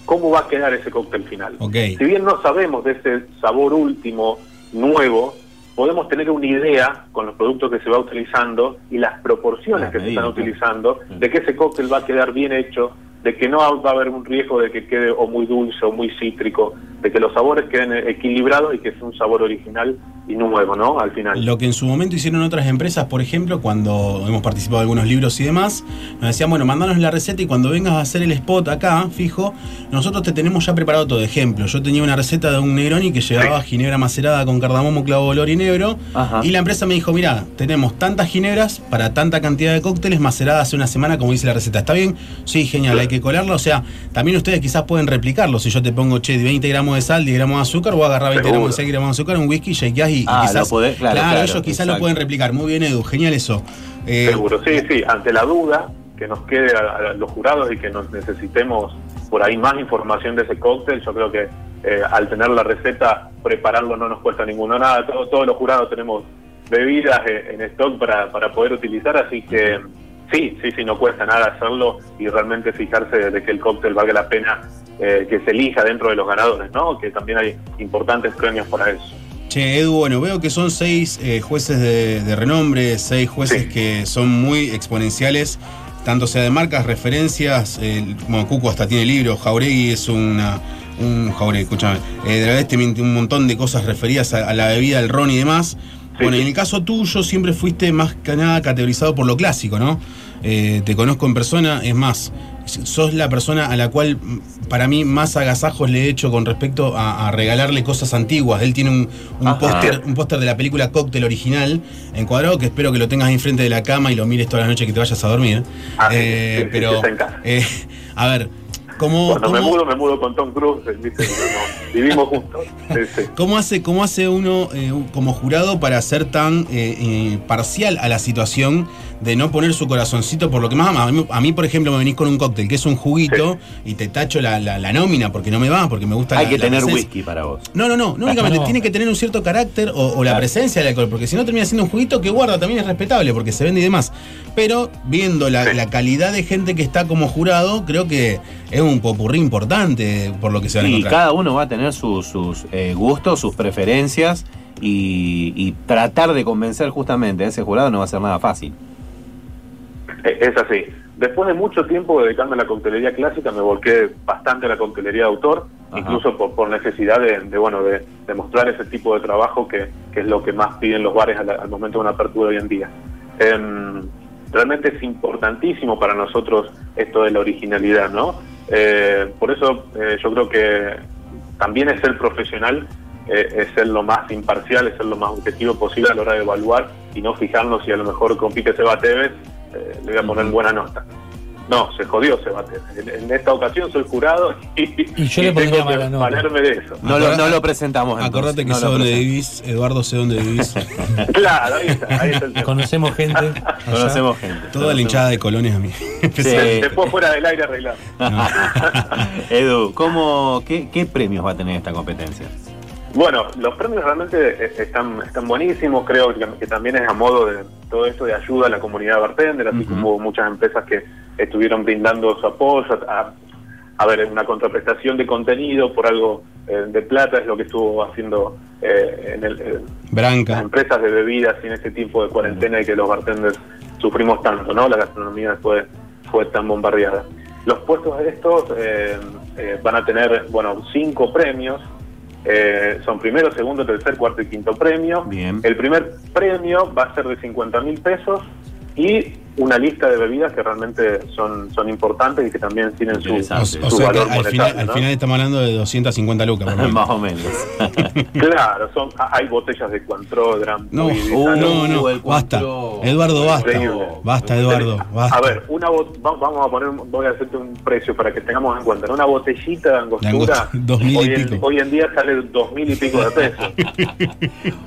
cómo va a quedar ese cóctel final. Ok. Si bien no sabemos de ese sabor último, nuevo, podemos tener una idea con los productos que se va utilizando y las proporciones que se están utilizando de que ese cóctel va a quedar bien hecho de que no va a haber un riesgo de que quede o muy dulce o muy cítrico, de que los sabores queden equilibrados y que sea un sabor original y nuevo, ¿no? Al final. Lo que en su momento hicieron otras empresas, por ejemplo, cuando hemos participado en algunos libros y demás, nos decían, bueno, mandanos la receta y cuando vengas a hacer el spot acá, fijo, nosotros te tenemos ya preparado todo. Ejemplo, yo tenía una receta de un Negroni que llevaba ginebra macerada con cardamomo, clavo, olor y negro. Y la empresa me dijo, mira, tenemos tantas ginebras para tanta cantidad de cócteles maceradas hace una semana, como dice la receta. ¿Está bien? Sí, genial, hay que colarlo. O sea, también ustedes quizás pueden replicarlo. Si yo te pongo, che, 20 gramos de sal, 10 gramos de azúcar, voy a agarrar 20 gramos de sal, 10 gramos de azúcar, un whisky, shakeás y, y Ah, quizás. lo podés- claro, claro, ellos quizás lo pueden replicar. Muy bien, Edu, genial eso. Eh, Seguro, sí, sí. Ante la duda que nos quede a, a los jurados y que nos necesitemos por ahí más información de ese cóctel, yo creo que eh, al tener la receta, prepararlo no nos cuesta ninguno nada. Todo- todos los jurados tenemos bebidas eh, en stock para, para poder utilizar, así que sí, sí, sí, no cuesta nada hacerlo y realmente fijarse de que el cóctel valga la pena eh, que se elija dentro de los ganadores, ¿no? Que también hay importantes premios para eso. Che, Edu, bueno, veo que son seis eh, jueces de, de renombre, seis jueces que son muy exponenciales, tanto sea de marcas, referencias, eh, como Cuco hasta tiene libros, Jauregui es una, un Jauregui, escúchame, eh, de la vez un montón de cosas referidas a, a la bebida, al ron y demás. Bueno, en el caso tuyo siempre fuiste más que nada categorizado por lo clásico, ¿no? Eh, te conozco en persona, es más, sos la persona a la cual mm, para mí más agasajos le he hecho con respecto a, a regalarle cosas antiguas. Él tiene un, un póster un póster de la película Cóctel original encuadrado que espero que lo tengas ahí enfrente de la cama y lo mires todas las noches que te vayas a dormir. Eh, sí, sí, pero, sí, está en casa. eh, a ver, ¿cómo, Cuando me mudo, me mudo con Tom Cruise, ¿viste? No, no, vivimos juntos. Sí, sí. ¿Cómo hace, cómo hace uno eh, como jurado para ser tan eh, eh, parcial a la situación de no poner su corazoncito por lo que más ama? A mí, a mí, por ejemplo, me venís con un cóctel que es un juguito y te tacho la, la- la nómina porque no me va, porque me gusta Hay la- que la tener presencia. whisky para vos. No, no, no, no únicamente No. tiene que tener un cierto carácter o, o la Claro. presencia del alcohol, porque si no termina siendo un juguito que guarda también es respetable porque se vende y demás. Pero viendo la, la calidad de gente que está como jurado, creo que es un popurrí importante por lo que se van a Y encontrar. cada uno va a tener sus, sus, eh, gustos, sus preferencias y, y tratar de convencer justamente a ese jurado no va a ser nada fácil. Eh, Es así. Después de mucho tiempo dedicando a la coctelería clásica, me volqué bastante a la coctelería de autor, incluso por, por necesidad de, de, bueno de, de mostrar ese tipo de trabajo que, que es lo que más piden los bares al, al momento de una apertura hoy en día. Em, realmente es importantísimo para nosotros esto de la originalidad, ¿no? Eh, por eso eh, yo creo que también es ser profesional, eh, es ser lo más imparcial, es ser lo más objetivo posible a la hora de evaluar y no fijarnos si a lo mejor compite Seba Tevez, eh, le voy a poner buena nota. No, se jodió Seba Tevez. En, en esta ocasión soy jurado y, Y yo le pondría mala nota. valerme de eso. No lo, no lo presentamos entonces. Acordate que no sé dónde vivís, Eduardo sé dónde vivís. Claro, ahí está, ahí está el tema. Conocemos gente. Allá. Conocemos gente. Toda la hinchada de colones a mí. Después fuera del aire arreglado. Edu, ¿cómo, qué, ¿qué premios va a tener esta competencia? Bueno, los premios realmente eh, están, están buenísimos, creo que, que también es a modo de todo esto de ayuda a la comunidad bartender, así como hubo muchas empresas que estuvieron brindando su apoyo a, a ver, una contraprestación de contenido por algo eh, de plata, es lo que estuvo haciendo eh, en el, eh, las empresas de bebidas en este tipo de cuarentena y que los bartenders sufrimos tanto, ¿no? La gastronomía después fue tan bombardeada. Los puestos de estos eh, eh, van a tener, bueno, cinco premios. Son primero, segundo, tercer, cuarto y quinto premio. Bien. El primer premio va a ser de 50 mil pesos y una lista de bebidas que realmente son, son importantes y que también tienen su, O, sea que al monetario. final, al ¿no? final estamos hablando de 250 lucas. Más o menos. Claro, son, hay botellas de de Gran No, uh, Salud. no, no, basta. Eduardo, basta. Basta, Eduardo, basta. A ver, una bot- va- vamos a poner, voy a hacerte un precio para que tengamos en cuenta. Una botellita de angostura, angostura, dos mil y hoy, en, pico. hoy en día sale dos mil y pico de pesos.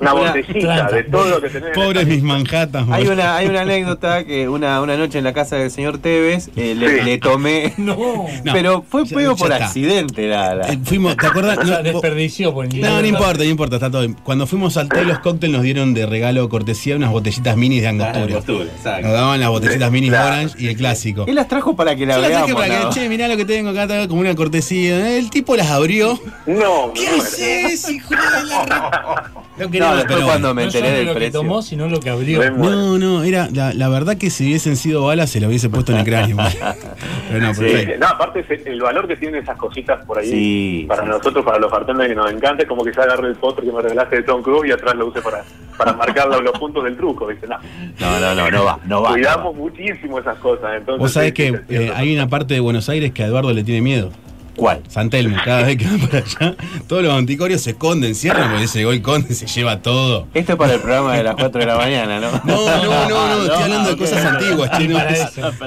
Una botellita planta. de todo lo que tenés. Pobres mis Manhattan. Hay una, hay una anécdota que una, una noche en la casa del señor Tevez eh, le, Sí. le tomé. No. Pero fue ya- pego ya por está. accidente la, la- Eh, fuimos, ¿te acuerdas? No, desperdició por No, no importa, no importa, está todo bien. Cuando fuimos al Los Cocktail nos dieron de regalo cortesía unas botellitas minis de angostura. angostura, exacto. Nos daban las botecitas minis Claro. Orange y el clásico. Él las trajo para que la Yo las traje veamos. para que, ¿no? che, mirá lo que tengo acá, como una cortesía. El tipo las abrió. No, ¿Qué no, haces, hijo de la No quería, No, después pero cuando me No enteré del lo que precio. tomó, sino lo que abrió. No, no, era la, la verdad que si hubiesen sido balas se lo hubiese puesto en el cráneo. pero no, Sí. No, aparte es el valor que tienen esas cositas por ahí Sí, para sí, nosotros, para los bartenders que nos encanta, es como que yo agarre el postre que me regalaste de Tom Cruise y atrás lo use para, para marcar los, puntos del truco, ¿viste? No, No, no, no, no va, no va. cuidamos muchísimo esas cosas. Entonces, Vos sabés que eh, hay una parte de Buenos Aires que a Eduardo le tiene miedo. ¿Cuál? San Telmo, cada vez que va para allá, todos los anticorios se esconden, cierran porque ese gol conde se lleva todo. Esto es para el programa de las 4 de la mañana, ¿no? No, no, no, no, estoy hablando de cosas antiguas, che,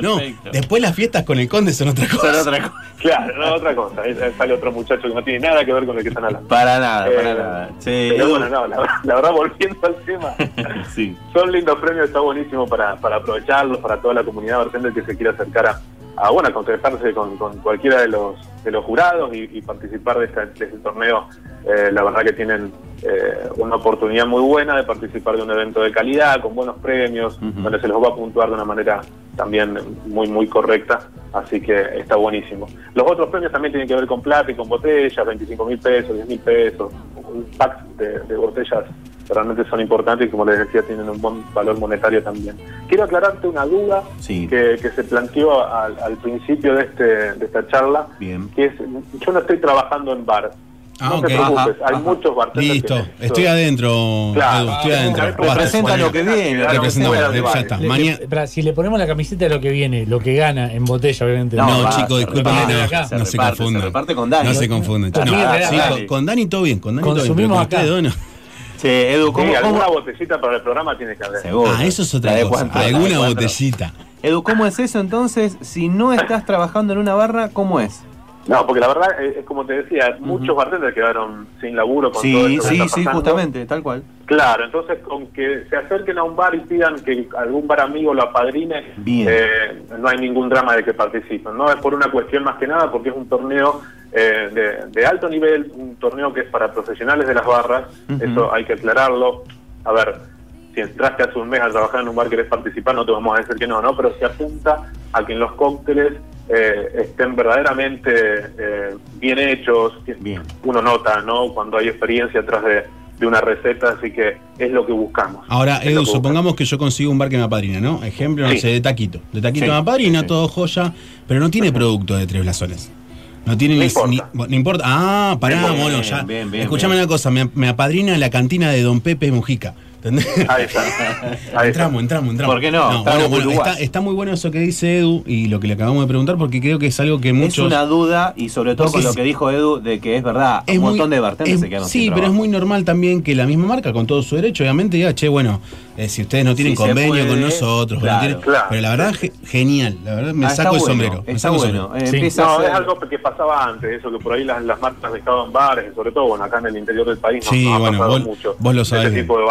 no, después las fiestas con el conde son otra Son cosa. otra cosa. Claro, no, otra cosa. Sale otro muchacho que no tiene nada que ver con el que están hablando. Para nada, para Eh, nada. Sí, Pero bueno, no, la, la verdad, volviendo al tema, sí. son lindos premios, está buenísimo para, para aprovecharlos, para toda la comunidad bartender que se quiera acercar a, a, bueno, a contactarse con, con cualquiera de los de los jurados y, y participar de, esta- de este torneo. Eh, la verdad que tienen eh, una oportunidad muy buena de participar de un evento de calidad, con buenos premios, donde se los va a puntuar de una manera también muy, muy correcta. Así que está buenísimo. Los otros premios también tienen que ver con plata y con botellas, 25 mil pesos, 10 mil pesos, un pack de, de botellas realmente son importantes y como les decía tienen un buen valor monetario también. Quiero aclararte una duda Sí. que, que se planteó al, al principio de, este, de esta charla, Bien. que es, yo no estoy trabajando en bar. Ah, no ok. te preocupes, Ajá, hay ajá. muchos bartenders Listo, que- estoy adentro, Claro. Edu, estoy adentro. Ah, Basta, Representa lo que viene. De ya está. Le- Mañana. le- para, si le ponemos la camiseta de lo que viene, lo que gana en botella, obviamente. No, No, chicos, discúlpenme, no, acá. no Se se confundan. se reparte con Dani. No se confundan. Con No, Dani, sí, con, Dani todo bien, con Dani todo bien. pero con acá. ustedes dos no. Che, Edu, ¿cómo, Sí, alguna cómo, botellita para el programa tiene que haber. Seguro. Ah, eso es ¿La otra cosa. cuánto? ¿La de Alguna botellita. Edu, ¿cómo es eso entonces? Si no estás trabajando en una barra, ¿cómo es? No, porque la verdad eh, es como te decía, muchos bartenders quedaron sin laburo con todo Sí, esto que sí, está sí, justamente, tal cual. Claro, entonces con que se acerquen a un bar y pidan que algún bar amigo lo apadrine, eh, no hay ningún drama de que participen. No es por una cuestión más que nada, porque es un torneo eh, de, de alto nivel, un torneo que es para profesionales de las barras, Ujú. eso hay que aclararlo. A ver, si entraste hace un mes a trabajar en un bar querés participar, no te vamos a decir que no, ¿no? Pero se apunta a que en los cócteles eh, estén verdaderamente eh, bien hechos, Bien. uno nota, ¿no? Cuando hay experiencia atrás de, de una receta, así que es lo que buscamos. Ahora, Edu, que supongamos que yo consigo un bar que me apadrina, ¿no? Ejemplo, no Sí. sé, de taquito. De taquito Sí. me apadrina, Sí. todo joya, pero no tiene producto de tres blasones. No tiene No ni, importa. ni- no importa. Ah, pará, mono, ya. Escuchame una cosa, me, me apadrina la cantina de Don Pepe Mujica. ¿Entendés? Ahí está. Ahí está. entramos, entramos, entramos. ¿Por qué no? bueno, Estamos bueno, Uruguay. está, está muy bueno eso que dice Edu y lo que le acabamos de preguntar porque creo que es algo que muchos... Es una duda y sobre todo con lo que dijo Edu de que es verdad, es un muy- montón de bartenders es- se quedaron Sí, sin pero es muy normal también que la misma marca, con todo su derecho, obviamente, diga, che, bueno, eh, si ustedes no tienen convenio puede, con nosotros, claro, no tienen- claro. pero la verdad, ge- genial, la verdad, me Ah, saco el bueno, sombrero. me el bueno. eh, Sí. empieza a No, es algo que pasaba antes, eso que por ahí las, las marcas dejaban bares, sobre todo bueno, acá en el interior del país no, Sí, no ha bueno, pasado vos- mucho vos lo sabés ese bien. tipo de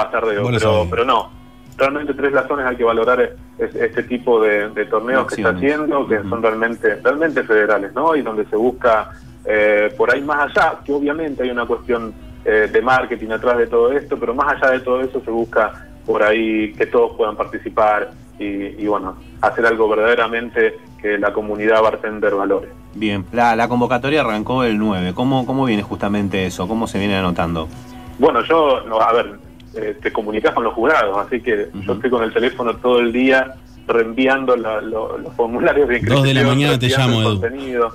Pero, pero no. Realmente Tres Blasones hay que valorar es- es- este tipo de, de torneos que está haciendo, que son realmente realmente federales, ¿no? Y donde se busca eh, por ahí más allá, que obviamente hay una cuestión eh, de marketing atrás de todo esto, pero más allá de todo eso se busca por ahí que todos puedan participar y, y bueno, hacer algo verdaderamente que la comunidad bartender valore. Bien, la, la convocatoria arrancó el 9. ¿Cómo, ¿Cómo viene justamente eso? ¿Cómo se viene anotando? Bueno, yo, no, a ver, eh, te comunicas con los jurados, así que yo estoy con el teléfono todo el día reenviando la- lo- los formularios de Dos de la inscripción, mañana te llamo, Edu. contenido.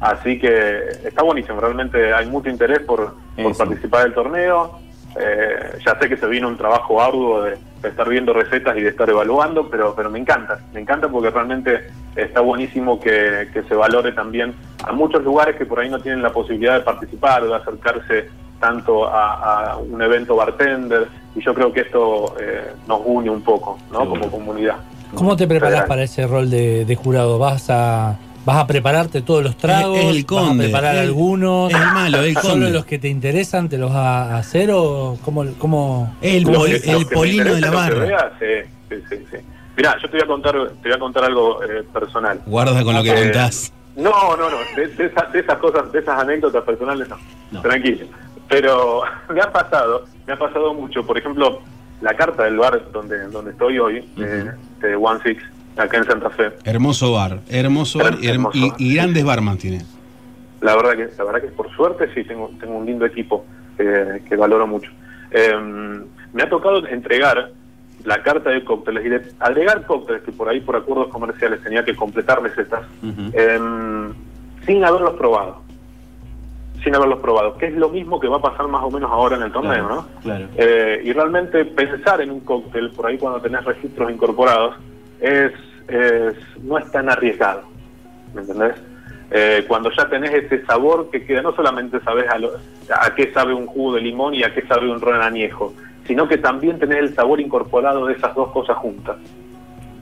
Así que está buenísimo, realmente hay mucho interés por, por participar del torneo. Eh, ya sé que se vino un trabajo arduo de, de estar viendo recetas y de estar evaluando, pero, pero me encanta, me encanta porque realmente está buenísimo que, que se valore también a muchos lugares que por ahí no tienen la posibilidad de participar, de acercarse tanto a, a un evento bartender, y yo creo que esto eh, nos une un poco, ¿no? Como comunidad. ¿Cómo te preparas para ese rol de, de jurado? ¿Vas a, ¿Vas a prepararte todos los tragos? Es- es el ¿Vas a conde, preparar es- algunos? es el malo, es el ¿Solo conde. los que te interesan te los vas a hacer o cómo...? cómo El, pol- que- el polino de la barra. vea, sí, sí, sí. Mirá, yo te voy a contar, te voy a contar algo eh, personal. Guarda con lo que Eh, contás. No, no, no. De, de esas, de esas cosas, de esas anécdotas personales, no. No. Tranquilo. Pero me ha pasado, me ha pasado mucho. Por ejemplo, la carta del bar donde donde estoy hoy, de, de One Six, acá en Santa Fe. Hermoso bar, hermoso bar y, Hermoso y- bar. y grandes barman tiene. La verdad que, la verdad que por suerte sí tengo, tengo un lindo equipo eh, que valoro mucho. Em, me ha tocado entregar la carta de cócteles y de agregar cócteles que por ahí por acuerdos comerciales tenía que completar recetas em, sin haberlos probado. Sin haberlos probado, que es lo mismo que va a pasar más o menos ahora en el torneo, ¿no? Claro. Eh, y realmente pensar en un cóctel por ahí cuando tenés registros incorporados es, es- no es tan arriesgado, ¿me entendés? Eh, cuando ya tenés ese sabor que queda, no solamente sabes a, lo- a qué sabe un jugo de limón y a qué sabe un ron añejo, sino que también tenés el sabor incorporado de esas dos cosas juntas.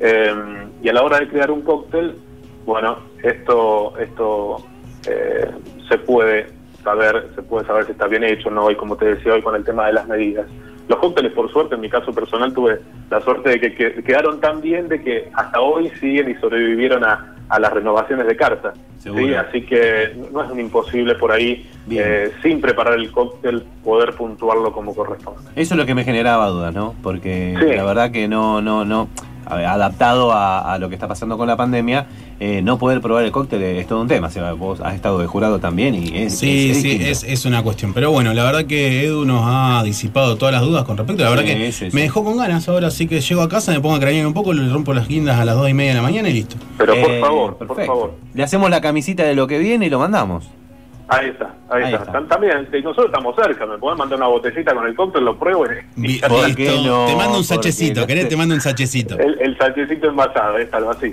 Eh, y a la hora de crear un cóctel, bueno, esto, esto eh, se puede saber, se puede saber si está bien hecho o no, y como te decía hoy con el tema de las medidas. Los cócteles, por suerte, en mi caso personal, tuve la suerte de que, que- quedaron tan bien de que hasta hoy siguen y sobrevivieron a, a las renovaciones de carta. ¿sí? Así que no es un imposible por ahí, eh, sin preparar el cóctel, poder puntuarlo como corresponde. Eso es lo que me generaba dudas, ¿no? Porque Sí. la verdad que no, no, no, adaptado a, a lo que está pasando con la pandemia, eh, no poder probar el cóctel es todo un tema. O sea, vos has estado de jurado también y es, Sí, es- es sí, es, es una cuestión. Pero bueno, la verdad que Edu nos ha disipado todas las dudas con respecto. La verdad Sí, que sí, me dejó con ganas ahora, así que llego a casa, me pongo a cranear un poco, le rompo las guindas a las 2 y media de la mañana y listo. Pero por Eh, favor, por perfecto. favor. Le hacemos la camisita de lo que viene y lo mandamos. Ahí está, ahí, Ahí está. está. Tam- También, eh, nosotros estamos cerca, me pueden mandar una botellita con el cóctel, lo pruebo y, y ya ¿Por está. qué no? Te mando un sachecito, ¿querés? te- mando un sachecito. El, el salchecito envasado, es algo así.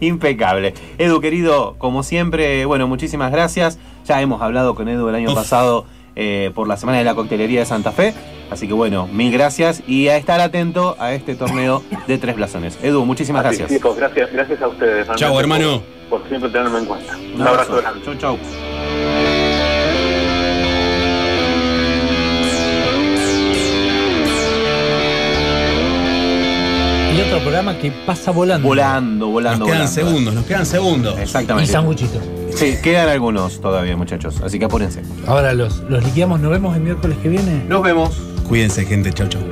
Impecable. Edu, querido, como siempre, bueno, muchísimas gracias. Ya hemos hablado con Edu el año Uf. pasado eh, por la Semana de la Coctelería de Santa Fe. Así que bueno, mil gracias y a estar atento a este torneo de Tres Blasones. Edu, muchísimas Así, gracias. chicos, gracias, gracias a ustedes. Chau, hermano. Por, por siempre tenerme en cuenta. Un abrazo grande. Chau, chau. Y otro programa que pasa volando. Volando, volando, Nos quedan volando. segundos, nos quedan segundos. Y Exactamente. sanguchitos. Sí, quedan algunos todavía, muchachos. Así que apúrense. Ahora los, los liquidamos. Nos vemos el miércoles que viene. Nos vemos. Cuídense, gente. Chau, chau.